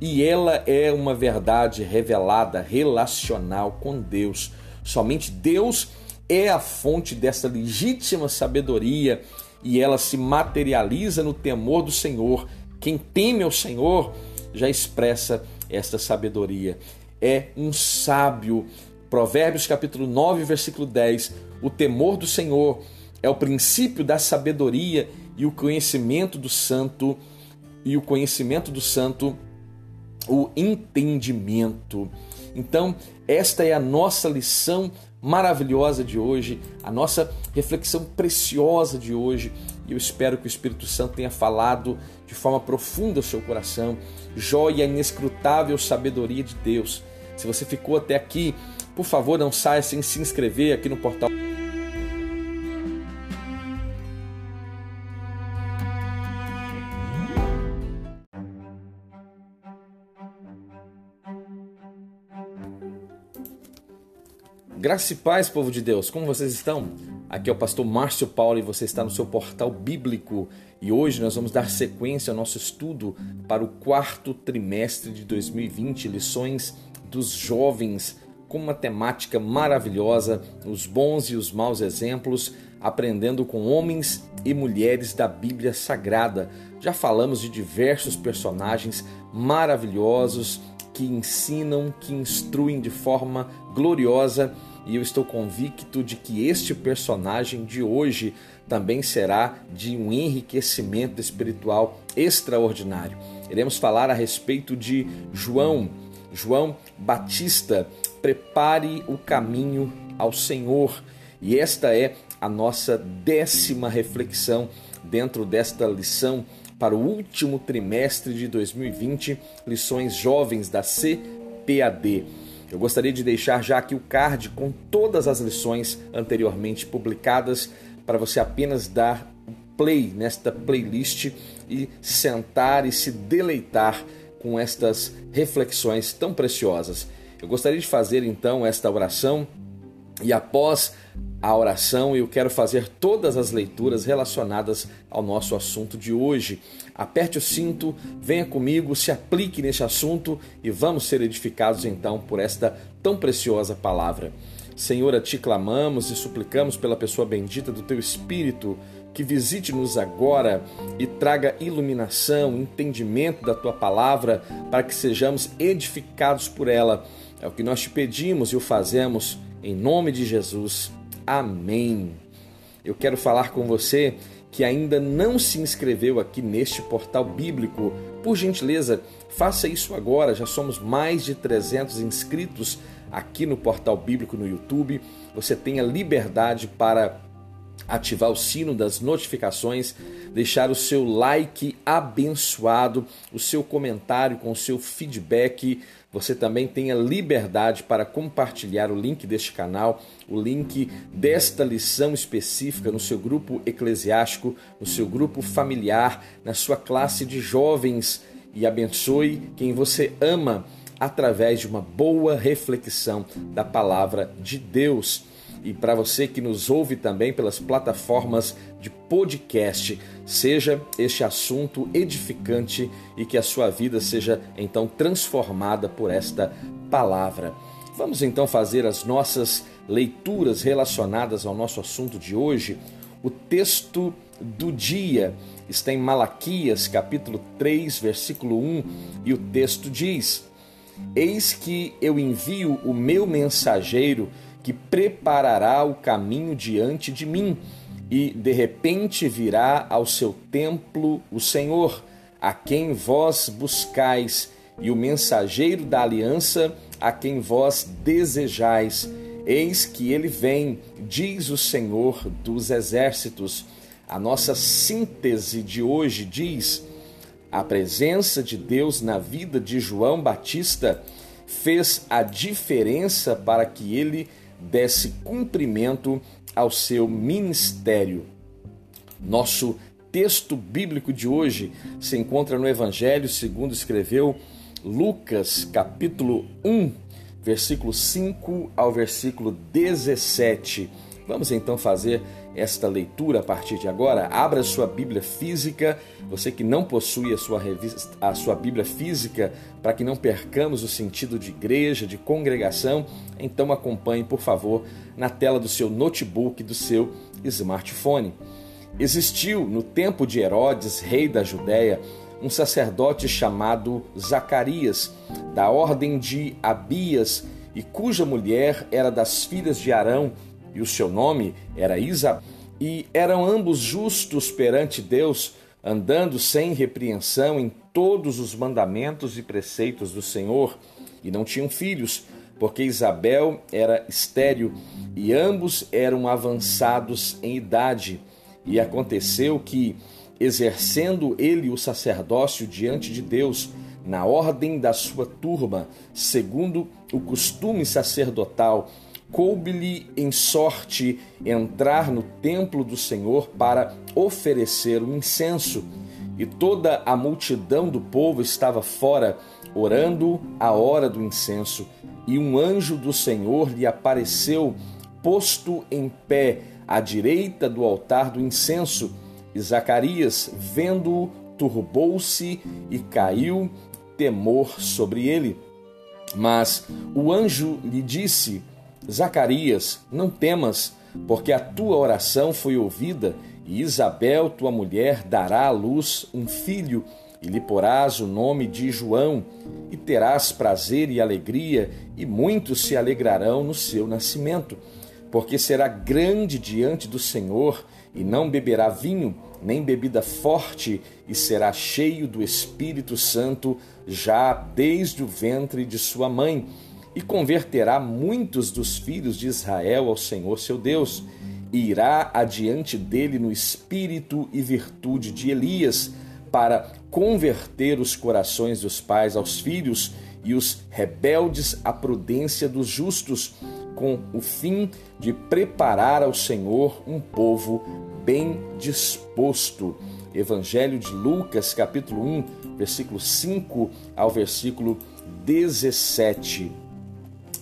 E ela é uma verdade revelada, relacional com Deus. Somente Deus é a fonte dessa legítima sabedoria e ela se materializa no temor do Senhor. Quem teme ao Senhor já expressa esta sabedoria. É um sábio. Provérbios capítulo 9, versículo 10. O temor do Senhor é o princípio da sabedoria e o conhecimento do santo e o conhecimento do santo o entendimento. Então, esta é a nossa lição maravilhosa de hoje, a nossa reflexão preciosa de hoje. E eu espero que o Espírito Santo tenha falado de forma profunda ao seu coração, joia inescrutável sabedoria de Deus. Se você ficou até aqui, por favor, não saia sem se inscrever aqui no portal. Graça e paz, povo de Deus, como vocês estão? Aqui é o pastor Márcio Paulo e você está no seu portal bíblico e hoje nós vamos dar sequência ao nosso estudo para o quarto trimestre de 2020, lições dos jovens, com uma temática maravilhosa, os bons e os maus exemplos, aprendendo com homens e mulheres da Bíblia Sagrada. Já falamos de diversos personagens maravilhosos que ensinam, que instruem de forma gloriosa e eu estou convicto de que este personagem de hoje também será de um enriquecimento espiritual extraordinário. Iremos falar a respeito de João, João Batista. Prepare o caminho ao Senhor. E esta é a nossa décima reflexão dentro desta lição para o último trimestre de 2020, lições jovens da CPAD. Eu gostaria de deixar já aqui o card com todas as lições anteriormente publicadas para você apenas dar play nesta playlist e sentar e se deleitar com estas reflexões tão preciosas. Eu gostaria de fazer então esta oração e após a oração eu quero fazer todas as leituras relacionadas ao nosso assunto de hoje. Aperte o cinto, venha comigo, se aplique neste assunto e vamos ser edificados então por esta tão preciosa palavra. Senhor, a ti clamamos e suplicamos pela pessoa bendita do teu Espírito que visite-nos agora e traga iluminação, entendimento da tua palavra, para que sejamos edificados por ela. É o que nós te pedimos e o fazemos em nome de Jesus. Amém. Eu quero falar com você que ainda não se inscreveu aqui neste portal bíblico. Por gentileza, faça isso agora. Já somos mais de 300 inscritos aqui no portal bíblico no YouTube. Você tem a liberdade para ativar o sino das notificações, deixar o seu like abençoado, o seu comentário com o seu feedback. Você também tem a liberdade para compartilhar o link deste canal, o link desta lição específica no seu grupo eclesiástico, no seu grupo familiar, na sua classe de jovens. E abençoe quem você ama através de uma boa reflexão da palavra de Deus e para você que nos ouve também pelas plataformas de podcast, seja este assunto edificante e que a sua vida seja então transformada por esta palavra. Vamos então fazer as nossas leituras relacionadas ao nosso assunto de hoje. O texto do dia está em Malaquias, capítulo 3, versículo 1, e o texto diz: Eis que eu envio o meu mensageiro que preparará o caminho diante de mim, e de repente virá ao seu templo o Senhor, a quem vós buscais, e o mensageiro da aliança, a quem vós desejais. Eis que ele vem, diz o Senhor dos exércitos. A nossa síntese de hoje diz: a presença de Deus na vida de João Batista fez a diferença para que ele desse cumprimento ao seu ministério. Nosso texto bíblico de hoje se encontra no Evangelho segundo escreveu Lucas, capítulo 1, versículo 5 ao versículo 17. Vamos então fazer esta leitura a partir de agora. Abra sua Bíblia física, você que não possui a sua revista, a sua Bíblia física, para que não percamos o sentido de igreja, de congregação, então acompanhe, por favor, na tela do seu notebook, do seu smartphone. Existiu no tempo de Herodes, rei da Judéia, um sacerdote chamado Zacarias, da ordem de Abias, e cuja mulher era das filhas de Arão, e o seu nome era Isabel, e eram ambos justos perante Deus, andando sem repreensão em todos os mandamentos e preceitos do Senhor, e não tinham filhos, porque Isabel era estéril e ambos eram avançados em idade. E aconteceu que, exercendo ele o sacerdócio diante de Deus, na ordem da sua turma, segundo o costume sacerdotal, coube-lhe em sorte entrar no templo do Senhor para oferecer o incenso. E toda a multidão do povo estava fora, orando a hora do incenso. E um anjo do Senhor lhe apareceu, posto em pé à direita do altar do incenso. E Zacarias, vendo-o, turbou-se e caiu temor sobre ele. Mas o anjo lhe disse: Zacarias, não temas, porque a tua oração foi ouvida, e Isabel, tua mulher, dará à luz um filho, e lhe porás o nome de João, e terás prazer e alegria, e muitos se alegrarão no seu nascimento, porque será grande diante do Senhor, e não beberá vinho, nem bebida forte, e será cheio do Espírito Santo já desde o ventre de sua mãe e converterá muitos dos filhos de Israel ao Senhor seu Deus, e irá adiante dele no espírito e virtude de Elias, para converter os corações dos pais aos filhos e os rebeldes à prudência dos justos, com o fim de preparar ao Senhor um povo bem disposto. Evangelho de Lucas, capítulo 1, versículo 5 ao versículo 17.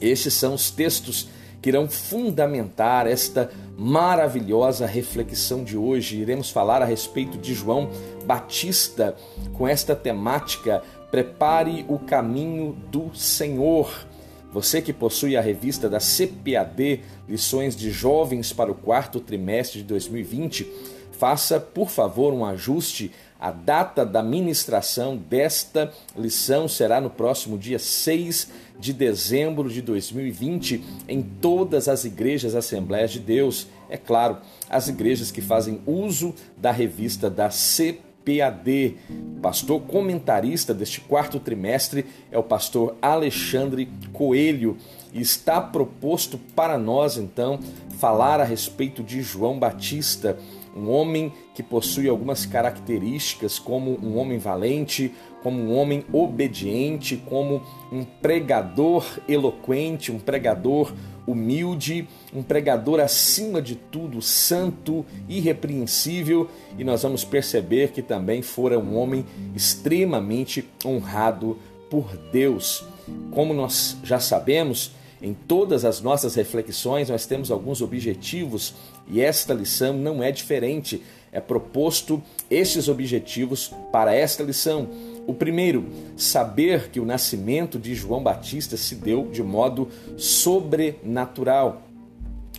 Estes são os textos que irão fundamentar esta maravilhosa reflexão de hoje. Iremos falar a respeito de João Batista com esta temática: Prepare o caminho do Senhor. Você que possui a revista da CPAD, Lições de Jovens para o quarto trimestre de 2020, faça, por favor, um ajuste. A data da ministração desta lição será no próximo dia 6 de dezembro de 2020 em todas as igrejas Assembleias de Deus. É claro, as igrejas que fazem uso da revista da CPAD. O pastor comentarista deste quarto trimestre é o pastor Alexandre Coelho. E está proposto para nós, então, falar a respeito de João Batista um homem que possui algumas características, como um homem valente, como um homem obediente, como um pregador eloquente, um pregador humilde, um pregador acima de tudo santo, irrepreensível, e nós vamos perceber que também fora um homem extremamente honrado por Deus. Como nós já sabemos, em todas as nossas reflexões, nós temos alguns objetivos e esta lição não é diferente. É proposto estes objetivos para esta lição. O primeiro, saber que o nascimento de João Batista se deu de modo sobrenatural.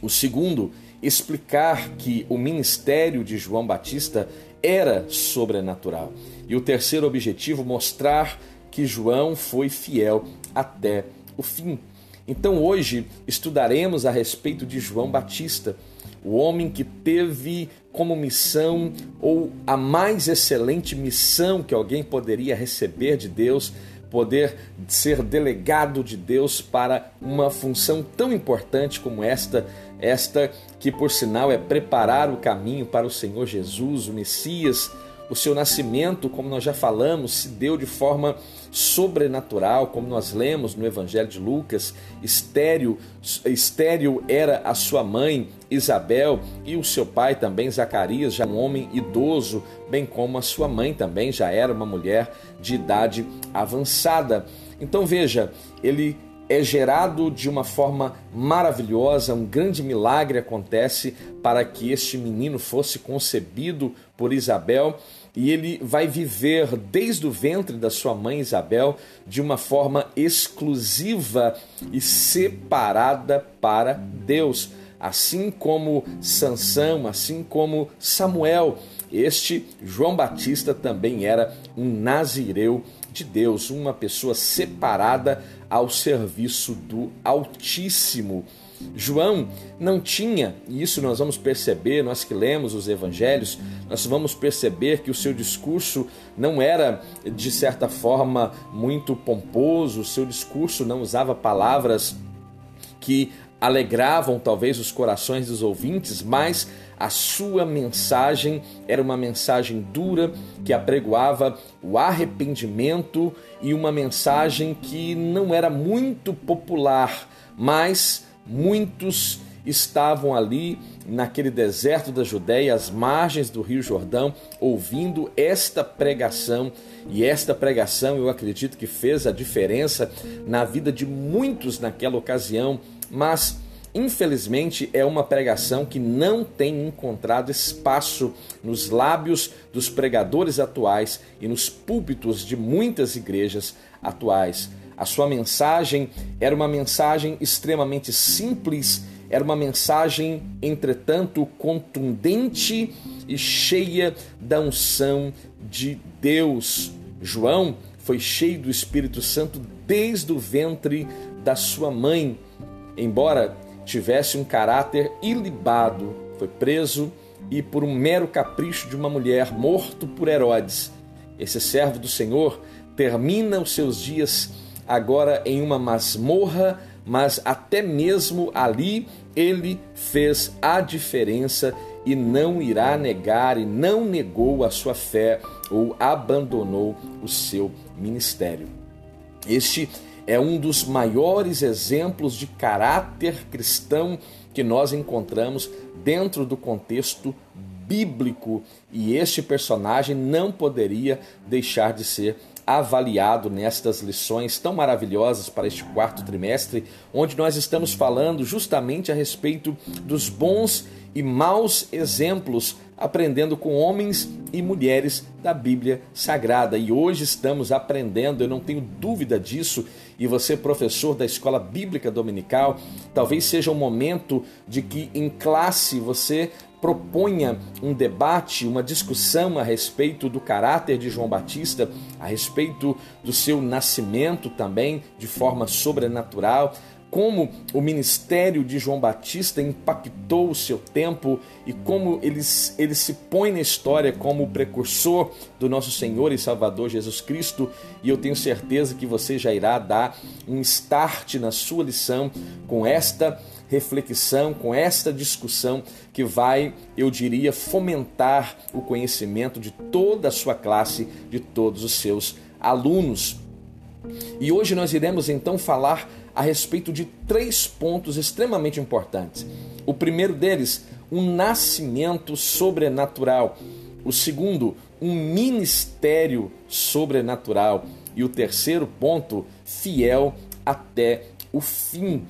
O segundo, explicar que o ministério de João Batista era sobrenatural. E o terceiro objetivo, mostrar que João foi fiel até o fim. Então hoje estudaremos a respeito de João Batista, o homem que teve como missão ou a mais excelente missão que alguém poderia receber de Deus, poder ser delegado de Deus para uma função tão importante como esta, esta que por sinal é preparar o caminho para o Senhor Jesus, o Messias, o seu nascimento, como nós já falamos, se deu de forma sobrenatural, como nós lemos no Evangelho de Lucas. Estéreo, estéreo era a sua mãe Isabel e o seu pai também Zacarias, já um homem idoso, bem como a sua mãe também já era uma mulher de idade avançada. Então veja, ele é gerado de uma forma maravilhosa, um grande milagre acontece para que este menino fosse concebido por Isabel e ele vai viver desde o ventre da sua mãe Isabel de uma forma exclusiva e separada para Deus, assim como Sansão, assim como Samuel. Este João Batista também era um nazireu de Deus, uma pessoa separada ao serviço do Altíssimo. João não tinha, e isso nós vamos perceber, nós que lemos os evangelhos, nós vamos perceber que o seu discurso não era, de certa forma, muito pomposo, o seu discurso não usava palavras que alegravam talvez os corações dos ouvintes, mas a sua mensagem era uma mensagem dura que apregoava o arrependimento e uma mensagem que não era muito popular, mas muitos estavam ali naquele deserto da Judéia, às margens do Rio Jordão, ouvindo esta pregação. E esta pregação, eu acredito que fez a diferença na vida de muitos naquela ocasião, mas Infelizmente, é uma pregação que não tem encontrado espaço nos lábios dos pregadores atuais e nos púlpitos de muitas igrejas atuais. A sua mensagem era uma mensagem extremamente simples, era uma mensagem, entretanto, contundente e cheia da unção de Deus. João foi cheio do Espírito Santo desde o ventre da sua mãe. Embora tivesse um caráter ilibado, foi preso e, por um mero capricho de uma mulher, morto por Herodes. Esse servo do Senhor termina os seus dias agora em uma masmorra, mas até mesmo ali ele fez a diferença e não irá negar e não negou a sua fé ou abandonou o seu ministério. Este é um dos maiores exemplos de caráter cristão que nós encontramos dentro do contexto bíblico e este personagem não poderia deixar de ser avaliado nestas lições tão maravilhosas para este quarto trimestre, onde nós estamos falando justamente a respeito dos bons e maus exemplos, aprendendo com homens e mulheres da Bíblia Sagrada. E hoje estamos aprendendo, eu não tenho dúvida disso, e você, professor da escola bíblica dominical, talvez seja o momento de que em classe você proponha um debate, uma discussão a respeito do caráter de João Batista, a respeito do seu nascimento também de forma sobrenatural, como o ministério de João Batista impactou o seu tempo e como ele, ele se põe na história como o precursor do nosso Senhor e Salvador Jesus Cristo. E eu tenho certeza que você já irá dar um start na sua lição com esta reflexão, com esta discussão que vai, eu diria, fomentar o conhecimento de toda a sua classe, de todos os seus alunos. E hoje nós iremos então falar a respeito de três pontos extremamente importantes. O primeiro deles, um nascimento sobrenatural. O segundo, um ministério sobrenatural. E o terceiro ponto, fiel até o fim.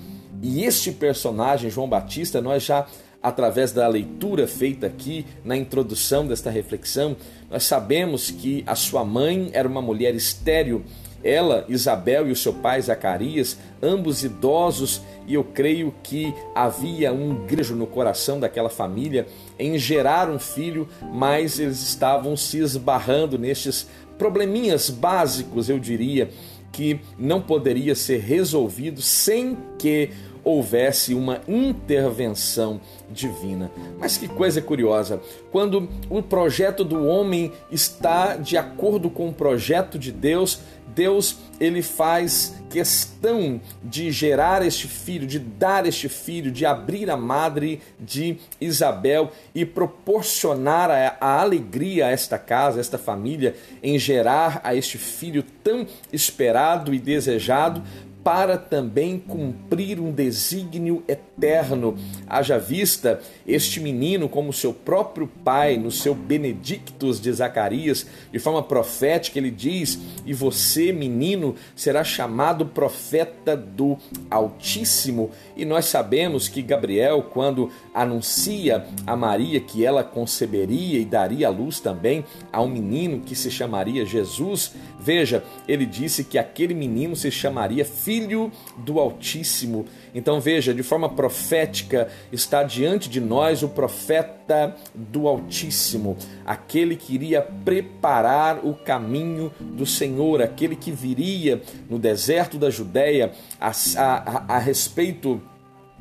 E este personagem, João Batista, nós já através da leitura feita aqui na introdução desta reflexão, nós sabemos que a sua mãe era uma mulher estéril, ela, Isabel e o seu pai Zacarias, ambos idosos, e eu creio que havia um grejo no coração daquela família em gerar um filho, mas eles estavam se esbarrando nestes probleminhas básicos, eu diria, que não poderia ser resolvido sem que houvesse uma intervenção divina. Mas que coisa curiosa, quando o projeto do homem está de acordo com o projeto de Deus, Deus ele faz questão de gerar este filho, de dar este filho, de abrir a madre de Isabel e proporcionar a, a alegria a esta casa, a esta família, em gerar a este filho tão esperado e desejado, para também cumprir um desígnio eterno. Haja vista este menino, como seu próprio pai, no seu Benedictus de Zacarias, de forma profética, ele diz: E você, menino, será chamado profeta do Altíssimo. E nós sabemos que Gabriel, quando anuncia a Maria que ela conceberia e daria luz também a um menino que se chamaria Jesus, veja, ele disse que aquele menino se chamaria filho Filho do Altíssimo. Então veja, de forma profética está diante de nós o profeta do Altíssimo, aquele que iria preparar o caminho do Senhor, aquele que viria no deserto da Judéia a, a, a respeito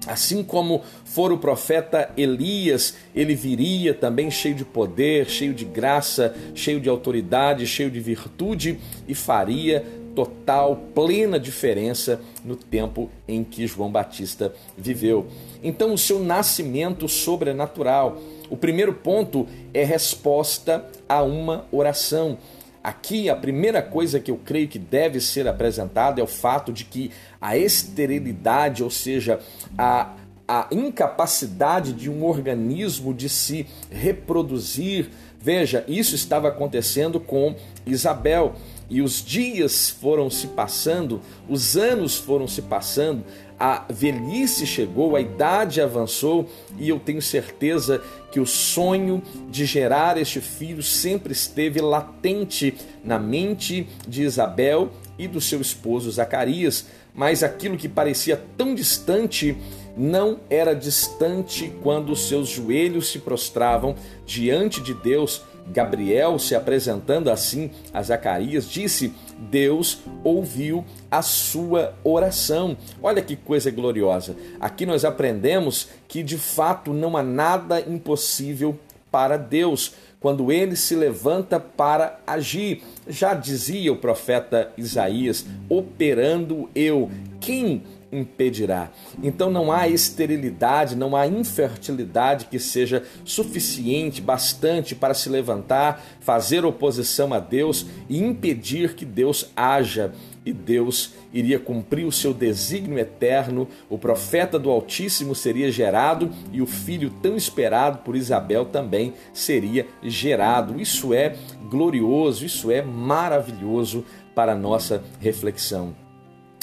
Assim como for o profeta Elias, ele viria também cheio de poder, cheio de graça, cheio de autoridade, cheio de virtude e faria total, plena diferença no tempo em que João Batista viveu. Então, o seu nascimento sobrenatural. O primeiro ponto é resposta a uma oração. Aqui, a primeira coisa que eu creio que deve ser apresentada é o fato de que a esterilidade, ou seja, a, a incapacidade de um organismo de se reproduzir, veja, isso estava acontecendo com Isabel. E os dias foram se passando, os anos foram se passando, a velhice chegou, a idade avançou e eu tenho certeza que o sonho de gerar este filho sempre esteve latente na mente de Isabel e do seu esposo Zacarias, mas aquilo que parecia tão distante não era distante quando seus joelhos se prostravam diante de Deus. Gabriel, se apresentando assim a Zacarias, disse: Deus ouviu a sua oração. Olha que coisa gloriosa. Aqui nós aprendemos que de fato não há nada impossível para Deus quando ele se levanta para agir. Já dizia o profeta Isaías: operando eu. Quem impedirá. Então não há esterilidade, não há infertilidade que seja suficiente, bastante para se levantar, fazer oposição a Deus e impedir que Deus haja e Deus iria cumprir o seu desígnio eterno, o profeta do Altíssimo seria gerado e o filho tão esperado por Isabel também seria gerado. Isso é glorioso, isso é maravilhoso para a nossa reflexão.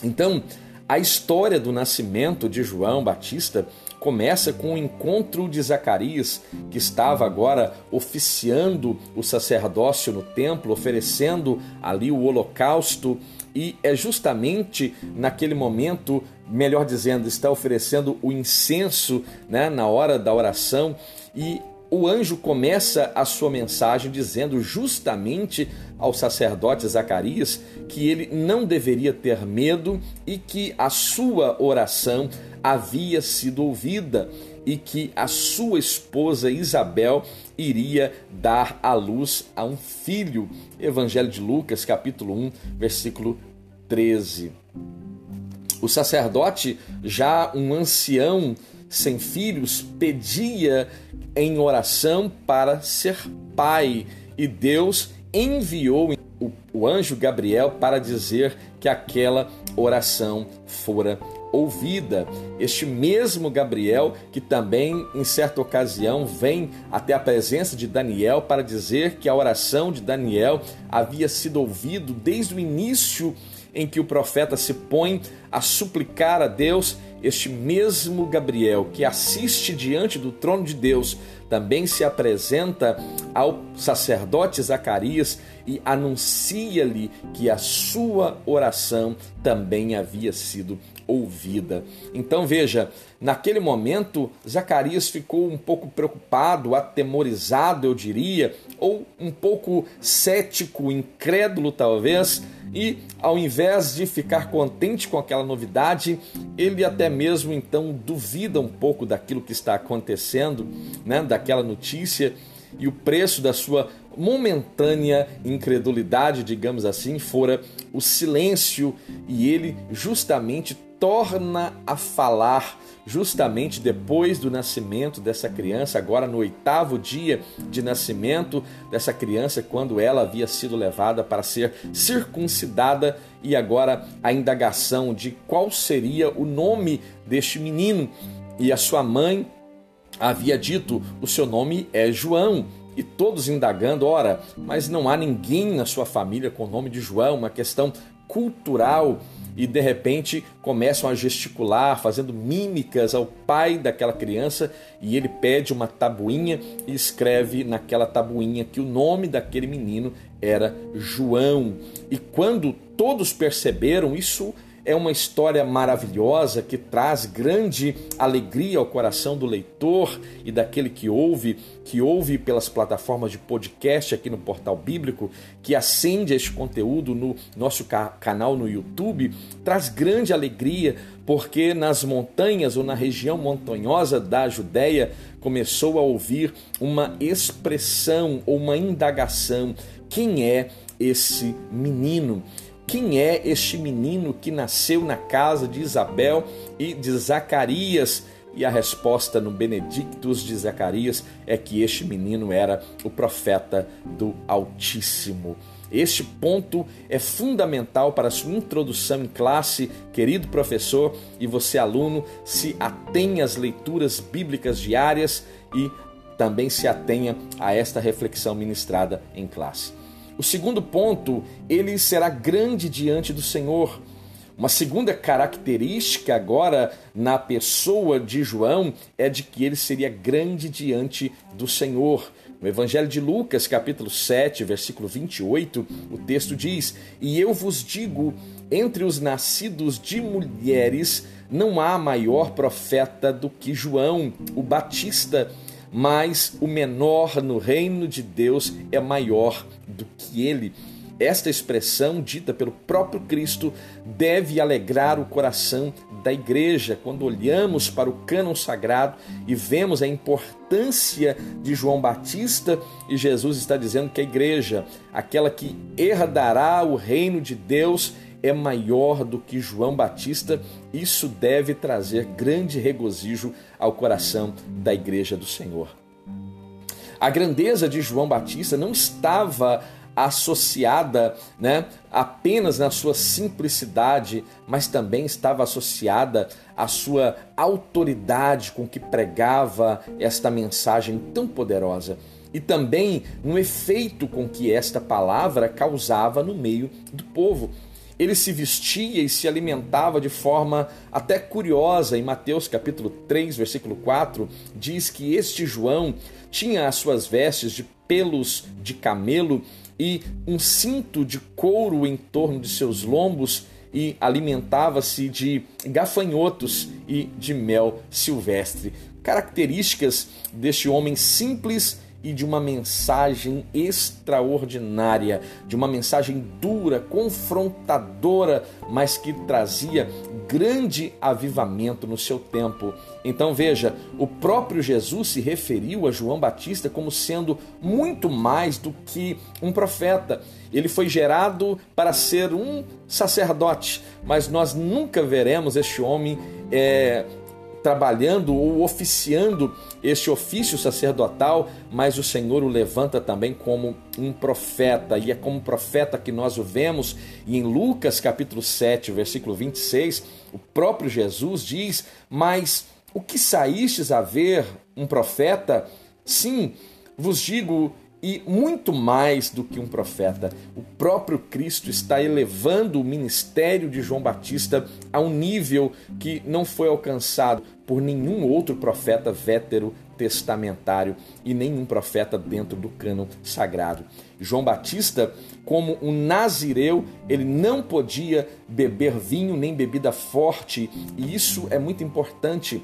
Então, a história do nascimento de João Batista começa com o encontro de Zacarias, que estava agora oficiando o sacerdócio no templo, oferecendo ali o holocausto e é justamente naquele momento, melhor dizendo, está oferecendo o incenso né, na hora da oração e o anjo começa a sua mensagem dizendo justamente ao sacerdote Zacarias que ele não deveria ter medo e que a sua oração havia sido ouvida e que a sua esposa Isabel iria dar à luz a um filho. Evangelho de Lucas, capítulo 1, versículo 13. O sacerdote, já um ancião sem filhos, pedia em oração para ser pai, e Deus enviou o, anjo Gabriel para dizer que aquela oração fora ouvida. Este mesmo Gabriel, que também em certa ocasião vem até a presença de Daniel para dizer que a oração de Daniel havia sido ouvido desde o início em que o profeta se põe a suplicar a Deus, este mesmo Gabriel que assiste diante do trono de Deus também se apresenta ao sacerdote Zacarias e anuncia-lhe que a sua oração também havia sido ouvida. Então veja, naquele momento Zacarias ficou um pouco preocupado, atemorizado, eu diria, ou um pouco cético, incrédulo talvez, e ao invés de ficar contente com aquela novidade, ele até mesmo então duvida um pouco daquilo que está acontecendo, né, daquela notícia e o preço da sua momentânea incredulidade, digamos assim, fora o silêncio e ele justamente torna a falar justamente depois do nascimento dessa criança, agora no oitavo dia de nascimento dessa criança, quando ela havia sido levada para ser circuncidada, e agora a indagação de qual seria o nome deste menino. E a sua mãe havia dito: o seu nome é João. E todos indagando, ora, mas não há ninguém na sua família com o nome de João, uma questão cultural e de repente começam a gesticular, fazendo mímicas ao pai daquela criança e ele pede uma tabuinha e escreve naquela tabuinha que o nome daquele menino era João. E quando todos perceberam isso, é uma história maravilhosa que traz grande alegria ao coração do leitor e daquele que ouve, que ouve pelas plataformas de podcast aqui no Portal Bíblico, que acende este conteúdo no nosso canal no YouTube, traz grande alegria porque nas montanhas ou na região montanhosa da Judéia começou a ouvir uma expressão ou uma indagação: quem é esse menino? Quem é este menino que nasceu na casa de Isabel e de Zacarias? E a resposta no Benedictus de Zacarias é que este menino era o profeta do Altíssimo. Este ponto é fundamental para a sua introdução em classe, querido professor, e você, aluno, se atenha às leituras bíblicas diárias e também se atenha a esta reflexão ministrada em classe. O segundo ponto, ele será grande diante do Senhor. Uma segunda característica agora na pessoa de João é de que ele seria grande diante do Senhor. No Evangelho de Lucas, capítulo 7, versículo 28, o texto diz: E eu vos digo, entre os nascidos de mulheres, não há maior profeta do que João, o Batista mas o menor no reino de Deus é maior do que ele. Esta expressão, dita pelo próprio Cristo, deve alegrar o coração da igreja quando olhamos para o cânon sagrado e vemos a importância de João Batista e Jesus está dizendo que a igreja, aquela que herdará o reino de Deus, é maior do que João Batista, isso deve trazer grande regozijo ao coração da igreja do Senhor. A grandeza de João Batista não estava associada né, apenas na sua simplicidade, mas também estava associada à sua autoridade com que pregava esta mensagem tão poderosa e também no efeito com que esta palavra causava no meio do povo. Ele se vestia e se alimentava de forma até curiosa. Em Mateus capítulo 3, versículo 4, diz que este João tinha as suas vestes de pelos de camelo e um cinto de couro em torno de seus lombos e alimentava-se de gafanhotos e de mel silvestre. Características deste homem simples e de uma mensagem extraordinária, de uma mensagem dura, confrontadora, mas que trazia grande avivamento no seu tempo. Então veja, o próprio Jesus se referiu a João Batista como sendo muito mais do que um profeta. Ele foi gerado para ser um sacerdote, mas nós nunca veremos este homem é, trabalhando ou oficiando este ofício sacerdotal, mas o Senhor o levanta também como um profeta, e é como profeta que nós o vemos, e em Lucas capítulo 7, versículo 26, o próprio Jesus diz: Mas o que saístes a ver um profeta? Sim, vos digo e muito mais do que um profeta. O próprio Cristo está elevando o ministério de João Batista a um nível que não foi alcançado por nenhum outro profeta vétero testamentário e nenhum profeta dentro do cano sagrado. João Batista, como um nazireu, ele não podia beber vinho nem bebida forte, e isso é muito importante.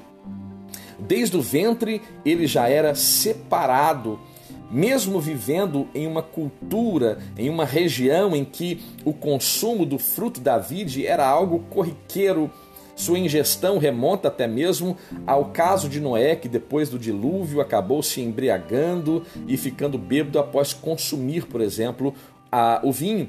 Desde o ventre ele já era separado mesmo vivendo em uma cultura, em uma região em que o consumo do fruto da vide era algo corriqueiro, sua ingestão remonta até mesmo ao caso de Noé, que depois do dilúvio acabou se embriagando e ficando bêbado após consumir, por exemplo, a, o vinho.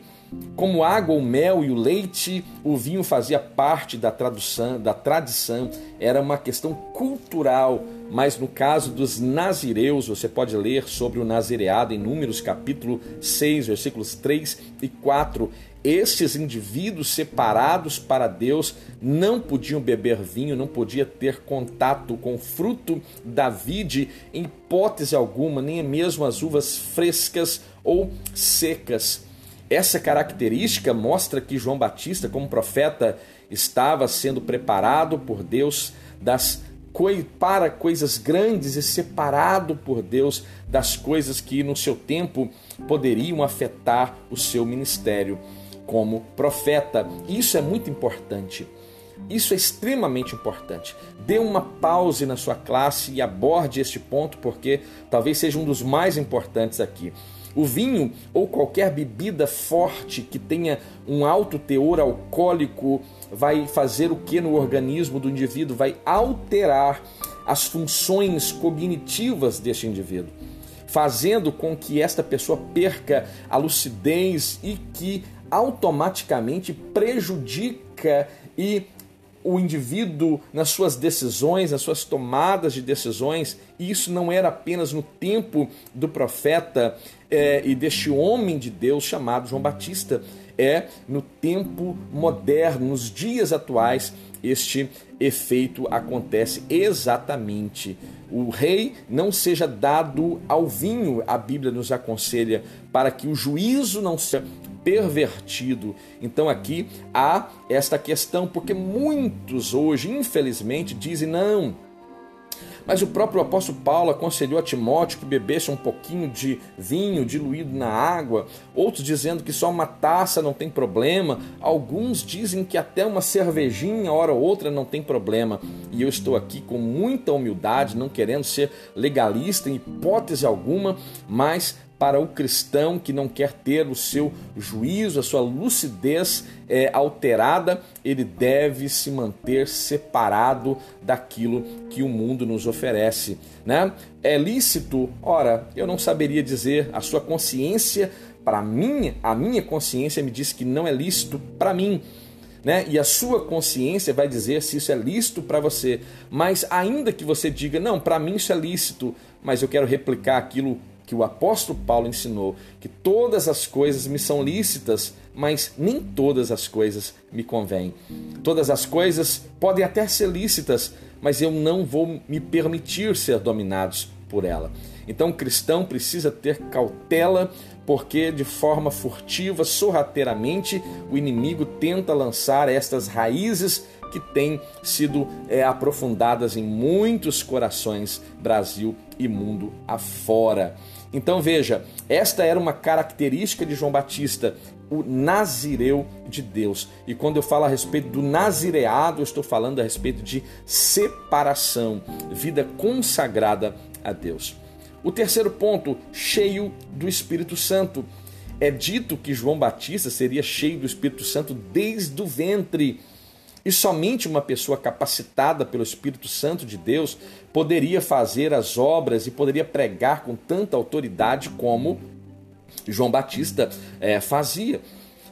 Como água, o mel e o leite, o vinho fazia parte da, tradução, da tradição, era uma questão cultural. Mas no caso dos nazireus, você pode ler sobre o nazireado em Números capítulo 6, versículos 3 e 4. Estes indivíduos separados para Deus não podiam beber vinho, não podia ter contato com o fruto da vide em hipótese alguma, nem mesmo as uvas frescas ou secas. Essa característica mostra que João Batista, como profeta, estava sendo preparado por Deus das para coisas grandes e separado por Deus das coisas que no seu tempo poderiam afetar o seu ministério como profeta. Isso é muito importante. Isso é extremamente importante. Dê uma pause na sua classe e aborde este ponto, porque talvez seja um dos mais importantes aqui. O vinho ou qualquer bebida forte que tenha um alto teor alcoólico vai fazer o que no organismo do indivíduo? Vai alterar as funções cognitivas deste indivíduo, fazendo com que esta pessoa perca a lucidez e que automaticamente prejudica e o indivíduo nas suas decisões, nas suas tomadas de decisões, e isso não era apenas no tempo do profeta é, e deste homem de Deus chamado João Batista, é no tempo moderno, nos dias atuais, este efeito acontece exatamente. O rei não seja dado ao vinho, a Bíblia nos aconselha, para que o juízo não seja pervertido. Então aqui há esta questão, porque muitos hoje, infelizmente, dizem: não, mas o próprio apóstolo Paulo aconselhou a Timóteo que bebesse um pouquinho de vinho diluído na água, outros dizendo que só uma taça não tem problema, alguns dizem que até uma cervejinha, hora ou outra, não tem problema. E eu estou aqui com muita humildade, não querendo ser legalista em hipótese alguma, mas para o cristão que não quer ter o seu juízo, a sua lucidez é, alterada, ele deve se manter separado daquilo que o mundo nos oferece. Né? É lícito? Ora, eu não saberia dizer, a sua consciência, para mim, a minha consciência me diz que não é lícito para mim. Né? E a sua consciência vai dizer se isso é lícito para você. Mas ainda que você diga, não, para mim isso é lícito, mas eu quero replicar aquilo que o apóstolo Paulo ensinou, que todas as coisas me são lícitas, mas nem todas as coisas me convêm. Todas as coisas podem até ser lícitas, mas eu não vou me permitir ser dominados por ela. Então o cristão precisa ter cautela, porque de forma furtiva, sorrateiramente, o inimigo tenta lançar estas raízes que têm sido é, aprofundadas em muitos corações, Brasil e mundo afora. Então veja, esta era uma característica de João Batista, o nazireu de Deus. E quando eu falo a respeito do nazireado, eu estou falando a respeito de separação, vida consagrada a Deus. O terceiro ponto, cheio do Espírito Santo. É dito que João Batista seria cheio do Espírito Santo desde o ventre. E somente uma pessoa capacitada pelo Espírito Santo de Deus poderia fazer as obras e poderia pregar com tanta autoridade como João Batista é, fazia.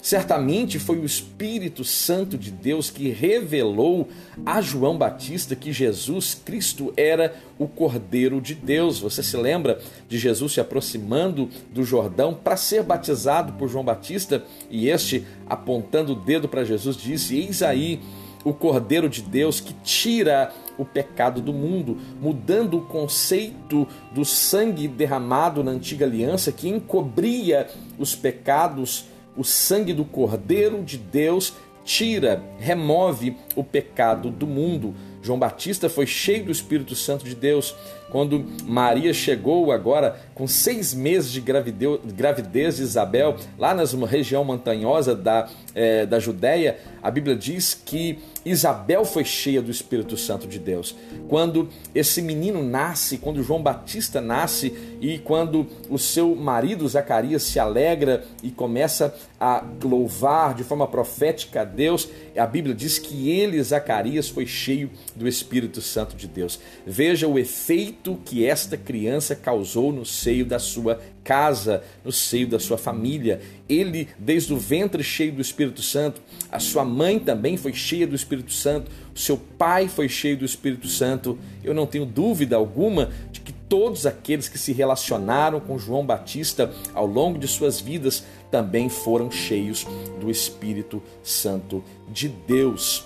Certamente foi o Espírito Santo de Deus que revelou a João Batista que Jesus Cristo era o Cordeiro de Deus. Você se lembra de Jesus se aproximando do Jordão para ser batizado por João Batista e este, apontando o dedo para Jesus, disse: Eis aí o Cordeiro de Deus que tira o pecado do mundo, mudando o conceito do sangue derramado na antiga aliança que encobria os pecados, o sangue do Cordeiro de Deus tira, remove o pecado do mundo. João Batista foi cheio do Espírito Santo de Deus. Quando Maria chegou agora com seis meses de gravidez de Isabel, lá na região montanhosa da, é, da Judéia, a Bíblia diz que Isabel foi cheia do Espírito Santo de Deus. Quando esse menino nasce, quando João Batista nasce e quando o seu marido Zacarias se alegra e começa a louvar de forma profética a Deus, a Bíblia diz que ele, Zacarias, foi cheio do Espírito Santo de Deus. Veja o efeito que esta criança causou no seio da sua casa, no seio da sua família. Ele, desde o ventre, cheio do Espírito Santo. A sua mãe também foi cheia do Espírito Santo. O seu pai foi cheio do Espírito Santo. Eu não tenho dúvida alguma de que todos aqueles que se relacionaram com João Batista ao longo de suas vidas também foram cheios do Espírito Santo de Deus.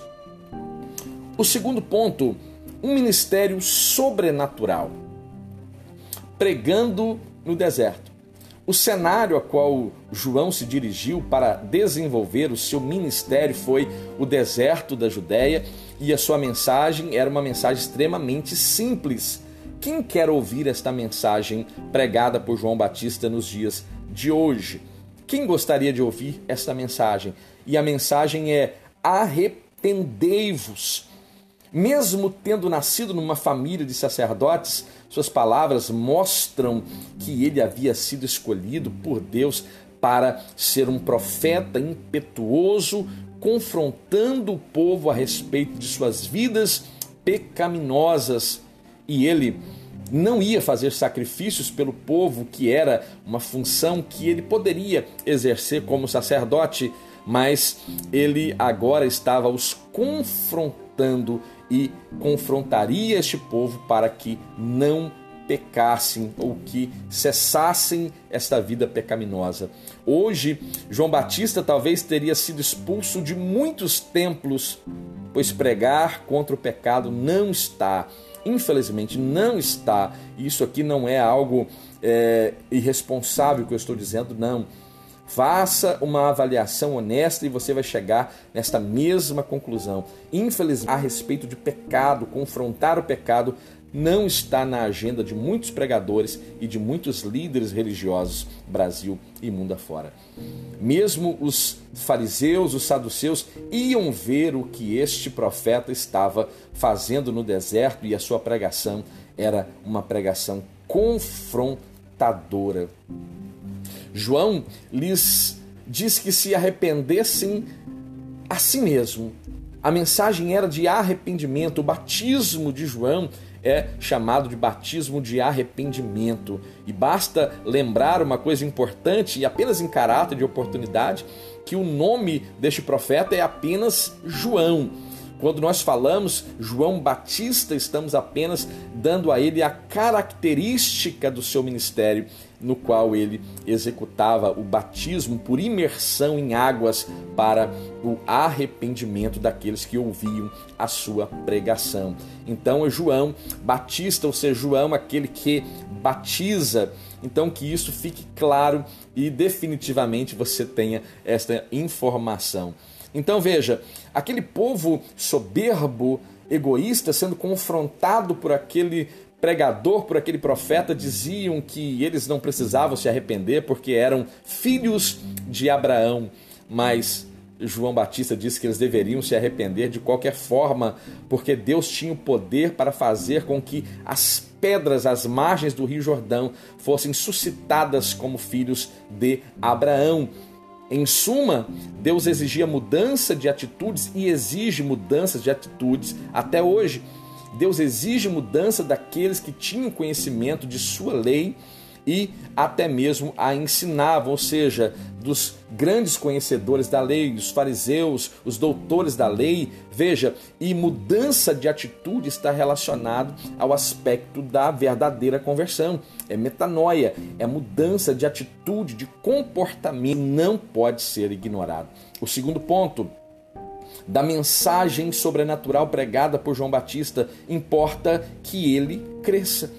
O segundo ponto, um ministério sobrenatural. Pregando no deserto. O cenário a qual João se dirigiu para desenvolver o seu ministério foi o deserto da Judéia e a sua mensagem era uma mensagem extremamente simples. Quem quer ouvir esta mensagem pregada por João Batista nos dias de hoje? Quem gostaria de ouvir esta mensagem? E a mensagem é: arrependei-vos. Mesmo tendo nascido numa família de sacerdotes, suas palavras mostram que ele havia sido escolhido por Deus para ser um profeta impetuoso, confrontando o povo a respeito de suas vidas pecaminosas. E ele não ia fazer sacrifícios pelo povo, que era uma função que ele poderia exercer como sacerdote, mas ele agora estava os confrontando e confrontaria este povo para que não pecassem ou que cessassem esta vida pecaminosa. Hoje, João Batista talvez teria sido expulso de muitos templos, pois pregar contra o pecado não está, infelizmente não está. Isso aqui não é algo é, irresponsável que eu estou dizendo, não Faça uma avaliação honesta e você vai chegar nesta mesma conclusão. Infelizmente, a respeito de pecado, confrontar o pecado não está na agenda de muitos pregadores e de muitos líderes religiosos, Brasil e mundo afora. Mesmo os fariseus, os saduceus, iam ver o que este profeta estava fazendo no deserto e a sua pregação era uma pregação confrontadora. João lhes diz que se arrependessem a si mesmo. A mensagem era de arrependimento. O batismo de João é chamado de batismo de arrependimento. E basta lembrar uma coisa importante, e apenas em caráter de oportunidade, que o nome deste profeta é apenas João. Quando nós falamos João Batista, estamos apenas dando a ele a característica do seu ministério, no qual ele executava o batismo por imersão em águas para o arrependimento daqueles que ouviam a sua pregação. Então, João Batista, ou seja, João, aquele que batiza. Então, que isso fique claro e definitivamente você tenha esta informação. Então veja, aquele povo soberbo, egoísta, sendo confrontado por aquele pregador, por aquele profeta, diziam que eles não precisavam se arrepender porque eram filhos de Abraão, mas João Batista disse que eles deveriam se arrepender de qualquer forma, porque Deus tinha o poder para fazer com que as pedras às margens do Rio Jordão fossem suscitadas como filhos de Abraão. Em suma, Deus exigia mudança de atitudes e exige mudanças de atitudes até hoje. Deus exige mudança daqueles que tinham conhecimento de sua lei e até mesmo a ensinavam, ou seja, dos grandes conhecedores da lei, os fariseus, os doutores da lei. Veja, e mudança de atitude está relacionado ao aspecto da verdadeira conversão. É metanoia, é mudança de atitude, de comportamento, não pode ser ignorado. O segundo ponto, da mensagem sobrenatural pregada por João Batista, importa que ele cresça.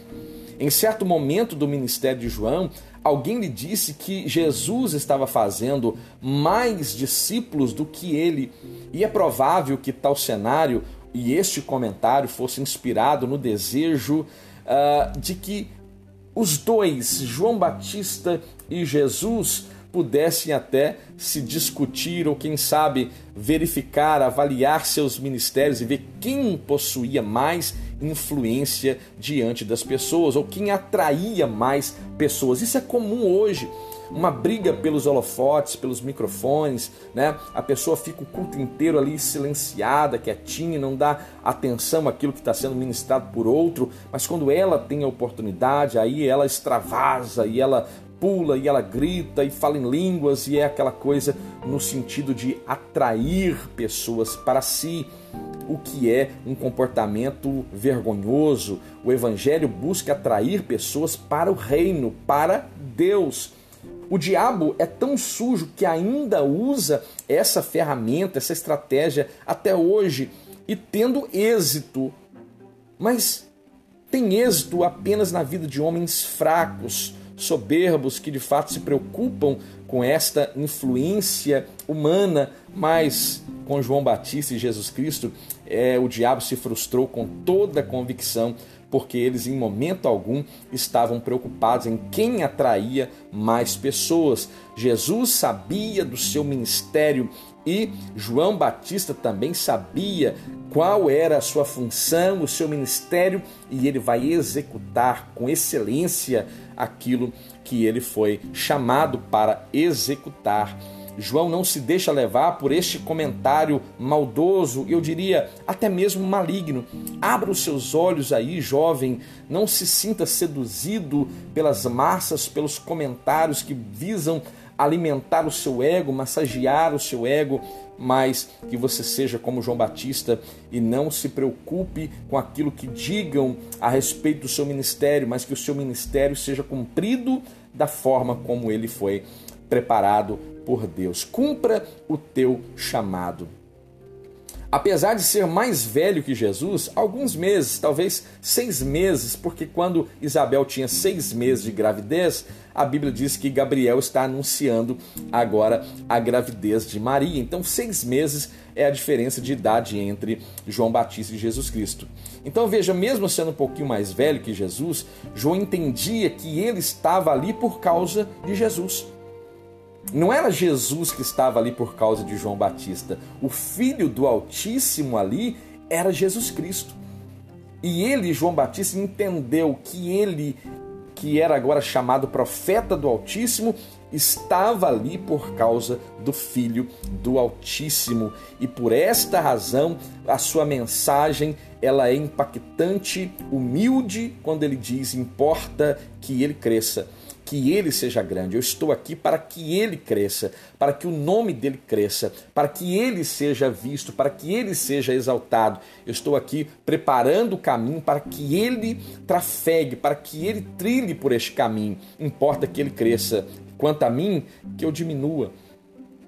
Em certo momento do ministério de João, alguém lhe disse que Jesus estava fazendo mais discípulos do que ele, e é provável que tal cenário e este comentário fosse inspirado no desejo uh, de que os dois, João Batista e Jesus, pudessem até se discutir ou, quem sabe, verificar, avaliar seus ministérios e ver quem possuía mais influência diante das pessoas ou quem atraía mais pessoas. Isso é comum hoje uma briga pelos holofotes, pelos microfones, né? A pessoa fica o culto inteiro ali silenciada, quietinha, não dá atenção àquilo que está sendo ministrado por outro, mas quando ela tem a oportunidade, aí ela extravasa e ela pula e ela grita e fala em línguas e é aquela coisa no sentido de atrair pessoas para si, o que é um comportamento vergonhoso. O evangelho busca atrair pessoas para o reino, para Deus. O diabo é tão sujo que ainda usa essa ferramenta, essa estratégia até hoje e tendo êxito. Mas tem êxito apenas na vida de homens fracos, soberbos que de fato se preocupam com esta influência humana, mas com João Batista e Jesus Cristo, é, o diabo se frustrou com toda a convicção, porque eles em momento algum estavam preocupados em quem atraía mais pessoas. Jesus sabia do seu ministério e João Batista também sabia qual era a sua função, o seu ministério, e ele vai executar com excelência aquilo que ele foi chamado para executar. João não se deixa levar por este comentário maldoso, eu diria até mesmo maligno. Abra os seus olhos aí, jovem, não se sinta seduzido pelas massas, pelos comentários que visam alimentar o seu ego, massagear o seu ego, mas que você seja como João Batista e não se preocupe com aquilo que digam a respeito do seu ministério, mas que o seu ministério seja cumprido da forma como ele foi preparado por Deus. Cumpra o teu chamado. Apesar de ser mais velho que Jesus, alguns meses, talvez seis meses, porque quando Isabel tinha seis meses de gravidez, a Bíblia diz que Gabriel está anunciando agora a gravidez de Maria. Então, seis meses é a diferença de idade entre João Batista e Jesus Cristo. Então, veja, mesmo sendo um pouquinho mais velho que Jesus, João entendia que ele estava ali por causa de Jesus. Não era Jesus que estava ali por causa de João Batista. O Filho do Altíssimo ali era Jesus Cristo. E ele, João Batista, entendeu que ele, que era agora chamado profeta do Altíssimo, estava ali por causa do Filho do Altíssimo e por esta razão a sua mensagem ela é impactante, humilde quando ele diz importa que ele cresça que ele seja grande. Eu estou aqui para que ele cresça, para que o nome dele cresça, para que ele seja visto, para que ele seja exaltado. Eu estou aqui preparando o caminho para que ele trafegue, para que ele trilhe por este caminho. Importa que ele cresça. Quanto a mim, que eu diminua,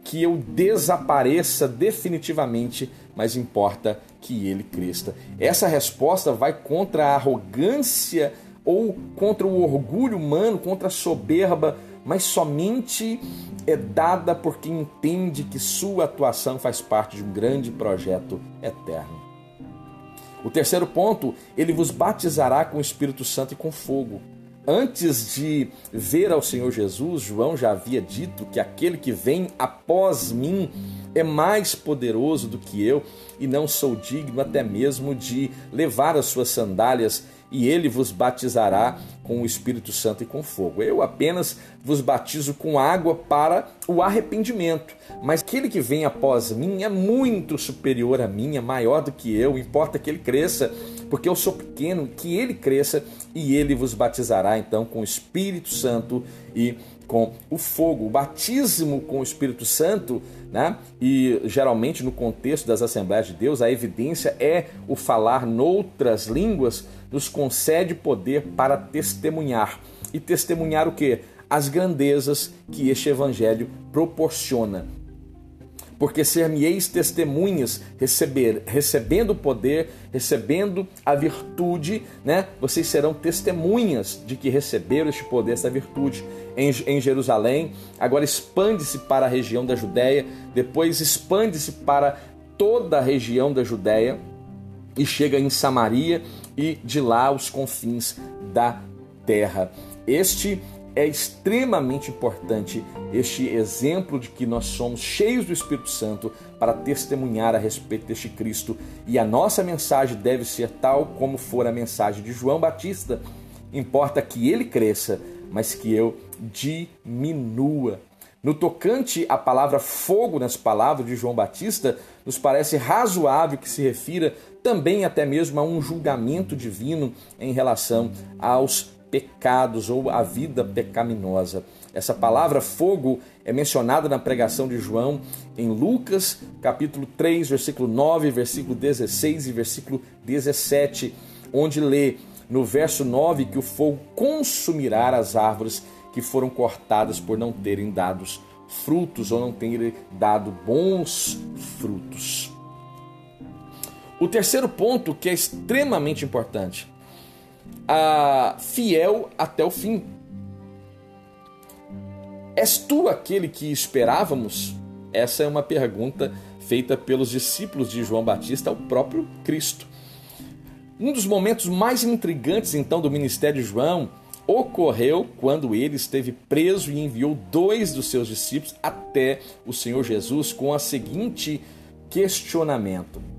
que eu desapareça definitivamente, mas importa que ele cresça. Essa resposta vai contra a arrogância ou contra o orgulho humano, contra a soberba, mas somente é dada por quem entende que sua atuação faz parte de um grande projeto eterno. O terceiro ponto, ele vos batizará com o Espírito Santo e com fogo. Antes de ver ao Senhor Jesus, João já havia dito que aquele que vem após mim é mais poderoso do que eu e não sou digno até mesmo de levar as suas sandálias e ele vos batizará com o Espírito Santo e com fogo. Eu apenas vos batizo com água para o arrependimento, mas aquele que vem após mim é muito superior a mim, é maior do que eu, importa que ele cresça, porque eu sou pequeno, que ele cresça e ele vos batizará então com o Espírito Santo e com o fogo. O batismo com o Espírito Santo, né? e geralmente no contexto das Assembleias de Deus, a evidência é o falar noutras línguas, nos concede poder para testemunhar. E testemunhar o que? As grandezas que este evangelho proporciona porque ser-me-eis testemunhas, receber, recebendo poder, recebendo a virtude, né? Vocês serão testemunhas de que receberam este poder, essa virtude em, em Jerusalém. Agora expande-se para a região da Judéia, depois expande-se para toda a região da Judéia e chega em Samaria e de lá os confins da terra. Este é extremamente importante este exemplo de que nós somos cheios do Espírito Santo para testemunhar a respeito deste Cristo. E a nossa mensagem deve ser tal como for a mensagem de João Batista. Importa que ele cresça, mas que eu diminua. No tocante à palavra fogo nas palavras de João Batista, nos parece razoável que se refira também até mesmo a um julgamento divino em relação aos pecados ou a vida pecaminosa. Essa palavra fogo é mencionada na pregação de João em Lucas, capítulo 3, versículo 9, versículo 16 e versículo 17, onde lê no verso 9 que o fogo consumirá as árvores que foram cortadas por não terem dado frutos ou não terem dado bons frutos. O terceiro ponto, que é extremamente importante, a fiel até o fim. És tu aquele que esperávamos? Essa é uma pergunta feita pelos discípulos de João Batista ao próprio Cristo. Um dos momentos mais intrigantes então do ministério de João ocorreu quando ele esteve preso e enviou dois dos seus discípulos até o Senhor Jesus com a seguinte questionamento: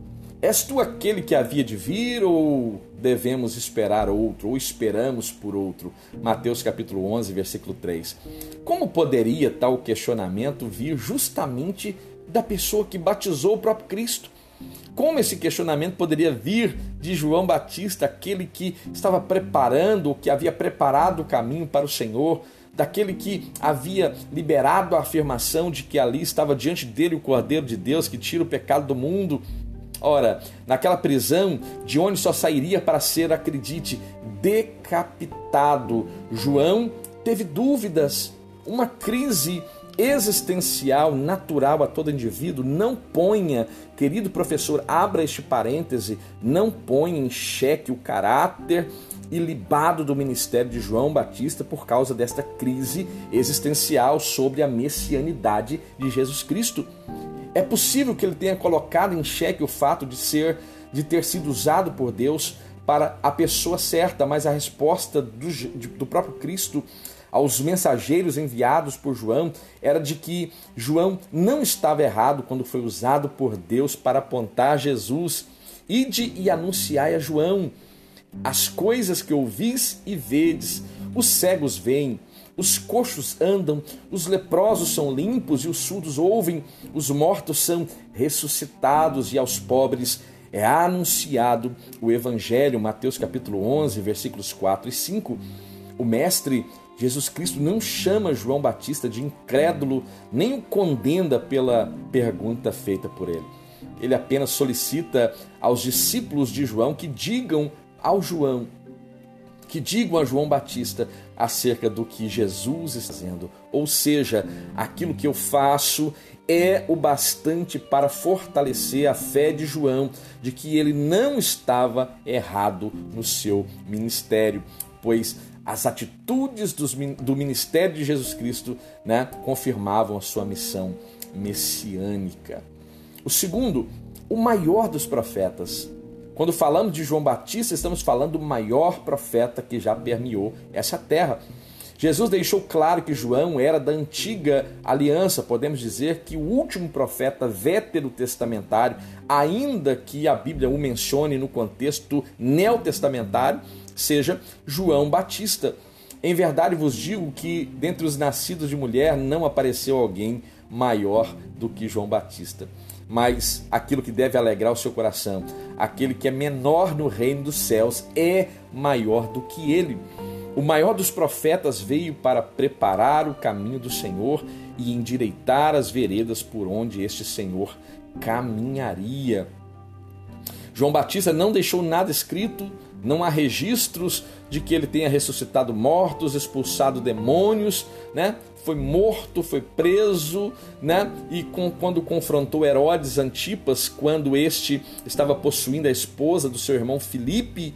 És tu aquele que havia de vir ou devemos esperar outro ou esperamos por outro? Mateus capítulo 11, versículo 3. Como poderia tal questionamento vir justamente da pessoa que batizou o próprio Cristo? Como esse questionamento poderia vir de João Batista, aquele que estava preparando, que havia preparado o caminho para o Senhor, daquele que havia liberado a afirmação de que ali estava diante dele o Cordeiro de Deus que tira o pecado do mundo Ora, naquela prisão, de onde só sairia para ser, acredite, decapitado, João teve dúvidas, uma crise existencial natural a todo indivíduo. Não ponha, querido professor, abra este parêntese, não ponha em xeque o caráter ilibado do ministério de João Batista por causa desta crise existencial sobre a messianidade de Jesus Cristo. É possível que ele tenha colocado em xeque o fato de ser, de ter sido usado por Deus para a pessoa certa, mas a resposta do, do próprio Cristo aos mensageiros enviados por João era de que João não estava errado quando foi usado por Deus para apontar Jesus. Ide e anunciai a João as coisas que ouvis e vedes. Os cegos veem, os coxos andam, os leprosos são limpos e os surdos ouvem, os mortos são ressuscitados e aos pobres é anunciado o evangelho, Mateus capítulo 11, versículos 4 e 5. O mestre Jesus Cristo não chama João Batista de incrédulo, nem o condena pela pergunta feita por ele. Ele apenas solicita aos discípulos de João que digam ao João, que digam a João Batista acerca do que Jesus está dizendo. Ou seja, aquilo que eu faço é o bastante para fortalecer a fé de João de que ele não estava errado no seu ministério, pois as atitudes do ministério de Jesus Cristo né, confirmavam a sua missão messiânica. O segundo, o maior dos profetas. Quando falamos de João Batista, estamos falando do maior profeta que já permeou essa terra. Jesus deixou claro que João era da antiga aliança, podemos dizer que o último profeta veterotestamentário, ainda que a Bíblia o mencione no contexto neotestamentário, seja João Batista. Em verdade vos digo que dentre os nascidos de mulher não apareceu alguém maior do que João Batista. Mas aquilo que deve alegrar o seu coração, aquele que é menor no reino dos céus, é maior do que ele. O maior dos profetas veio para preparar o caminho do Senhor e endireitar as veredas por onde este Senhor caminharia. João Batista não deixou nada escrito não há registros de que ele tenha ressuscitado mortos, expulsado demônios, né? Foi morto, foi preso, né? E com, quando confrontou Herodes Antipas, quando este estava possuindo a esposa do seu irmão Filipe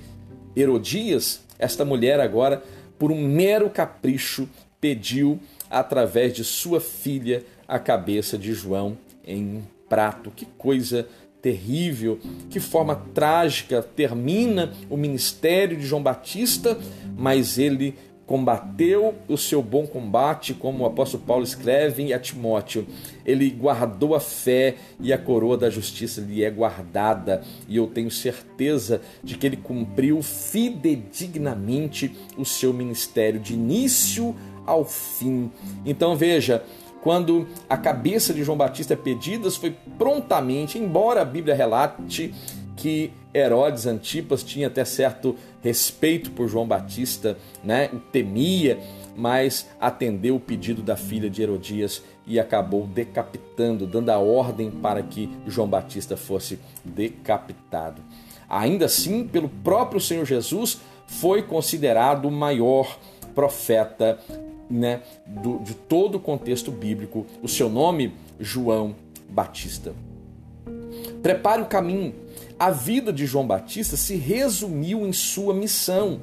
Herodias, esta mulher agora, por um mero capricho, pediu através de sua filha a cabeça de João em um prato. Que coisa terrível, que forma trágica termina o ministério de João Batista, mas ele combateu o seu bom combate, como o apóstolo Paulo escreve a Timóteo. Ele guardou a fé e a coroa da justiça lhe é guardada, e eu tenho certeza de que ele cumpriu fidedignamente o seu ministério de início ao fim. Então veja, quando a cabeça de João Batista é pedida, foi prontamente, embora a Bíblia relate que Herodes Antipas tinha até certo respeito por João Batista, né? o temia, mas atendeu o pedido da filha de Herodias e acabou decapitando, dando a ordem para que João Batista fosse decapitado. Ainda assim, pelo próprio Senhor Jesus, foi considerado o maior profeta né, do, de todo o contexto bíblico. O seu nome, João Batista. Prepare o caminho. A vida de João Batista se resumiu em sua missão.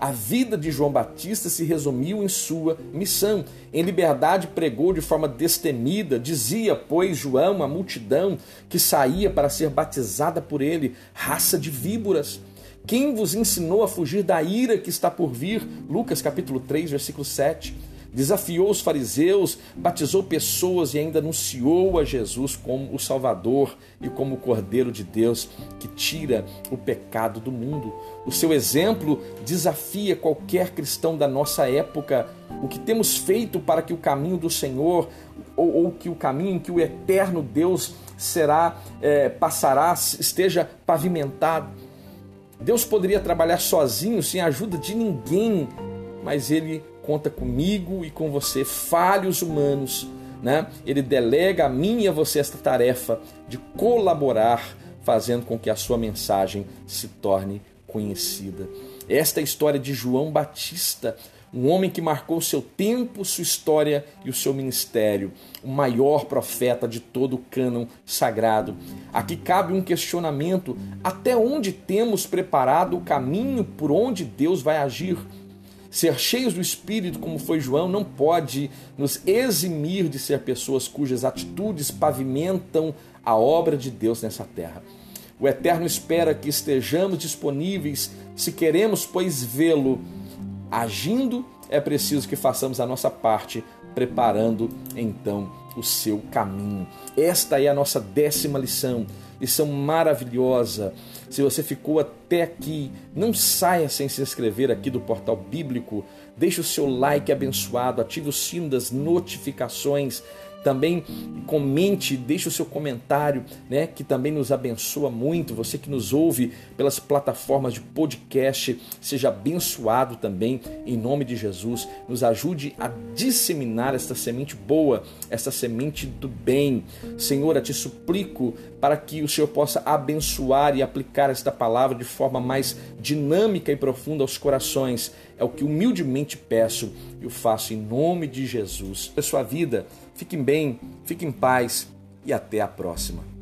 A vida de João Batista se resumiu em sua missão. Em liberdade pregou de forma destemida, dizia, pois, João, a multidão que saía para ser batizada por ele, raça de víboras. Quem vos ensinou a fugir da ira que está por vir? Lucas capítulo 3, versículo 7. Desafiou os fariseus, batizou pessoas e ainda anunciou a Jesus como o Salvador e como o Cordeiro de Deus que tira o pecado do mundo. O seu exemplo desafia qualquer cristão da nossa época. O que temos feito para que o caminho do Senhor, ou, ou que o caminho em que o eterno Deus será, é, passará, esteja pavimentado. Deus poderia trabalhar sozinho, sem a ajuda de ninguém, mas Ele conta comigo e com você, falhos humanos. Né? Ele delega a mim e a você esta tarefa de colaborar, fazendo com que a sua mensagem se torne conhecida. Esta é a história de João Batista, um homem que marcou seu tempo, sua história e o seu ministério, o maior profeta de todo o cânon sagrado. Aqui cabe um questionamento: até onde temos preparado o caminho por onde Deus vai agir? Ser cheios do Espírito, como foi João, não pode nos eximir de ser pessoas cujas atitudes pavimentam a obra de Deus nessa terra. O Eterno espera que estejamos disponíveis, se queremos, pois, vê-lo agindo, é preciso que façamos a nossa parte, preparando então o seu caminho. Esta é a nossa décima lição. lição maravilhosa. Se você ficou até aqui, não saia sem se inscrever aqui do Portal Bíblico. Deixe o seu like abençoado, ative o sino das notificações também comente, deixe o seu comentário, né, que também nos abençoa muito. Você que nos ouve pelas plataformas de podcast, seja abençoado também em nome de Jesus. Nos ajude a disseminar esta semente boa, esta semente do bem. Senhor, eu te suplico para que o Senhor possa abençoar e aplicar esta palavra de forma mais dinâmica e profunda aos corações. É o que humildemente peço e o faço em nome de Jesus. A sua vida Fiquem bem, fiquem em paz e até a próxima.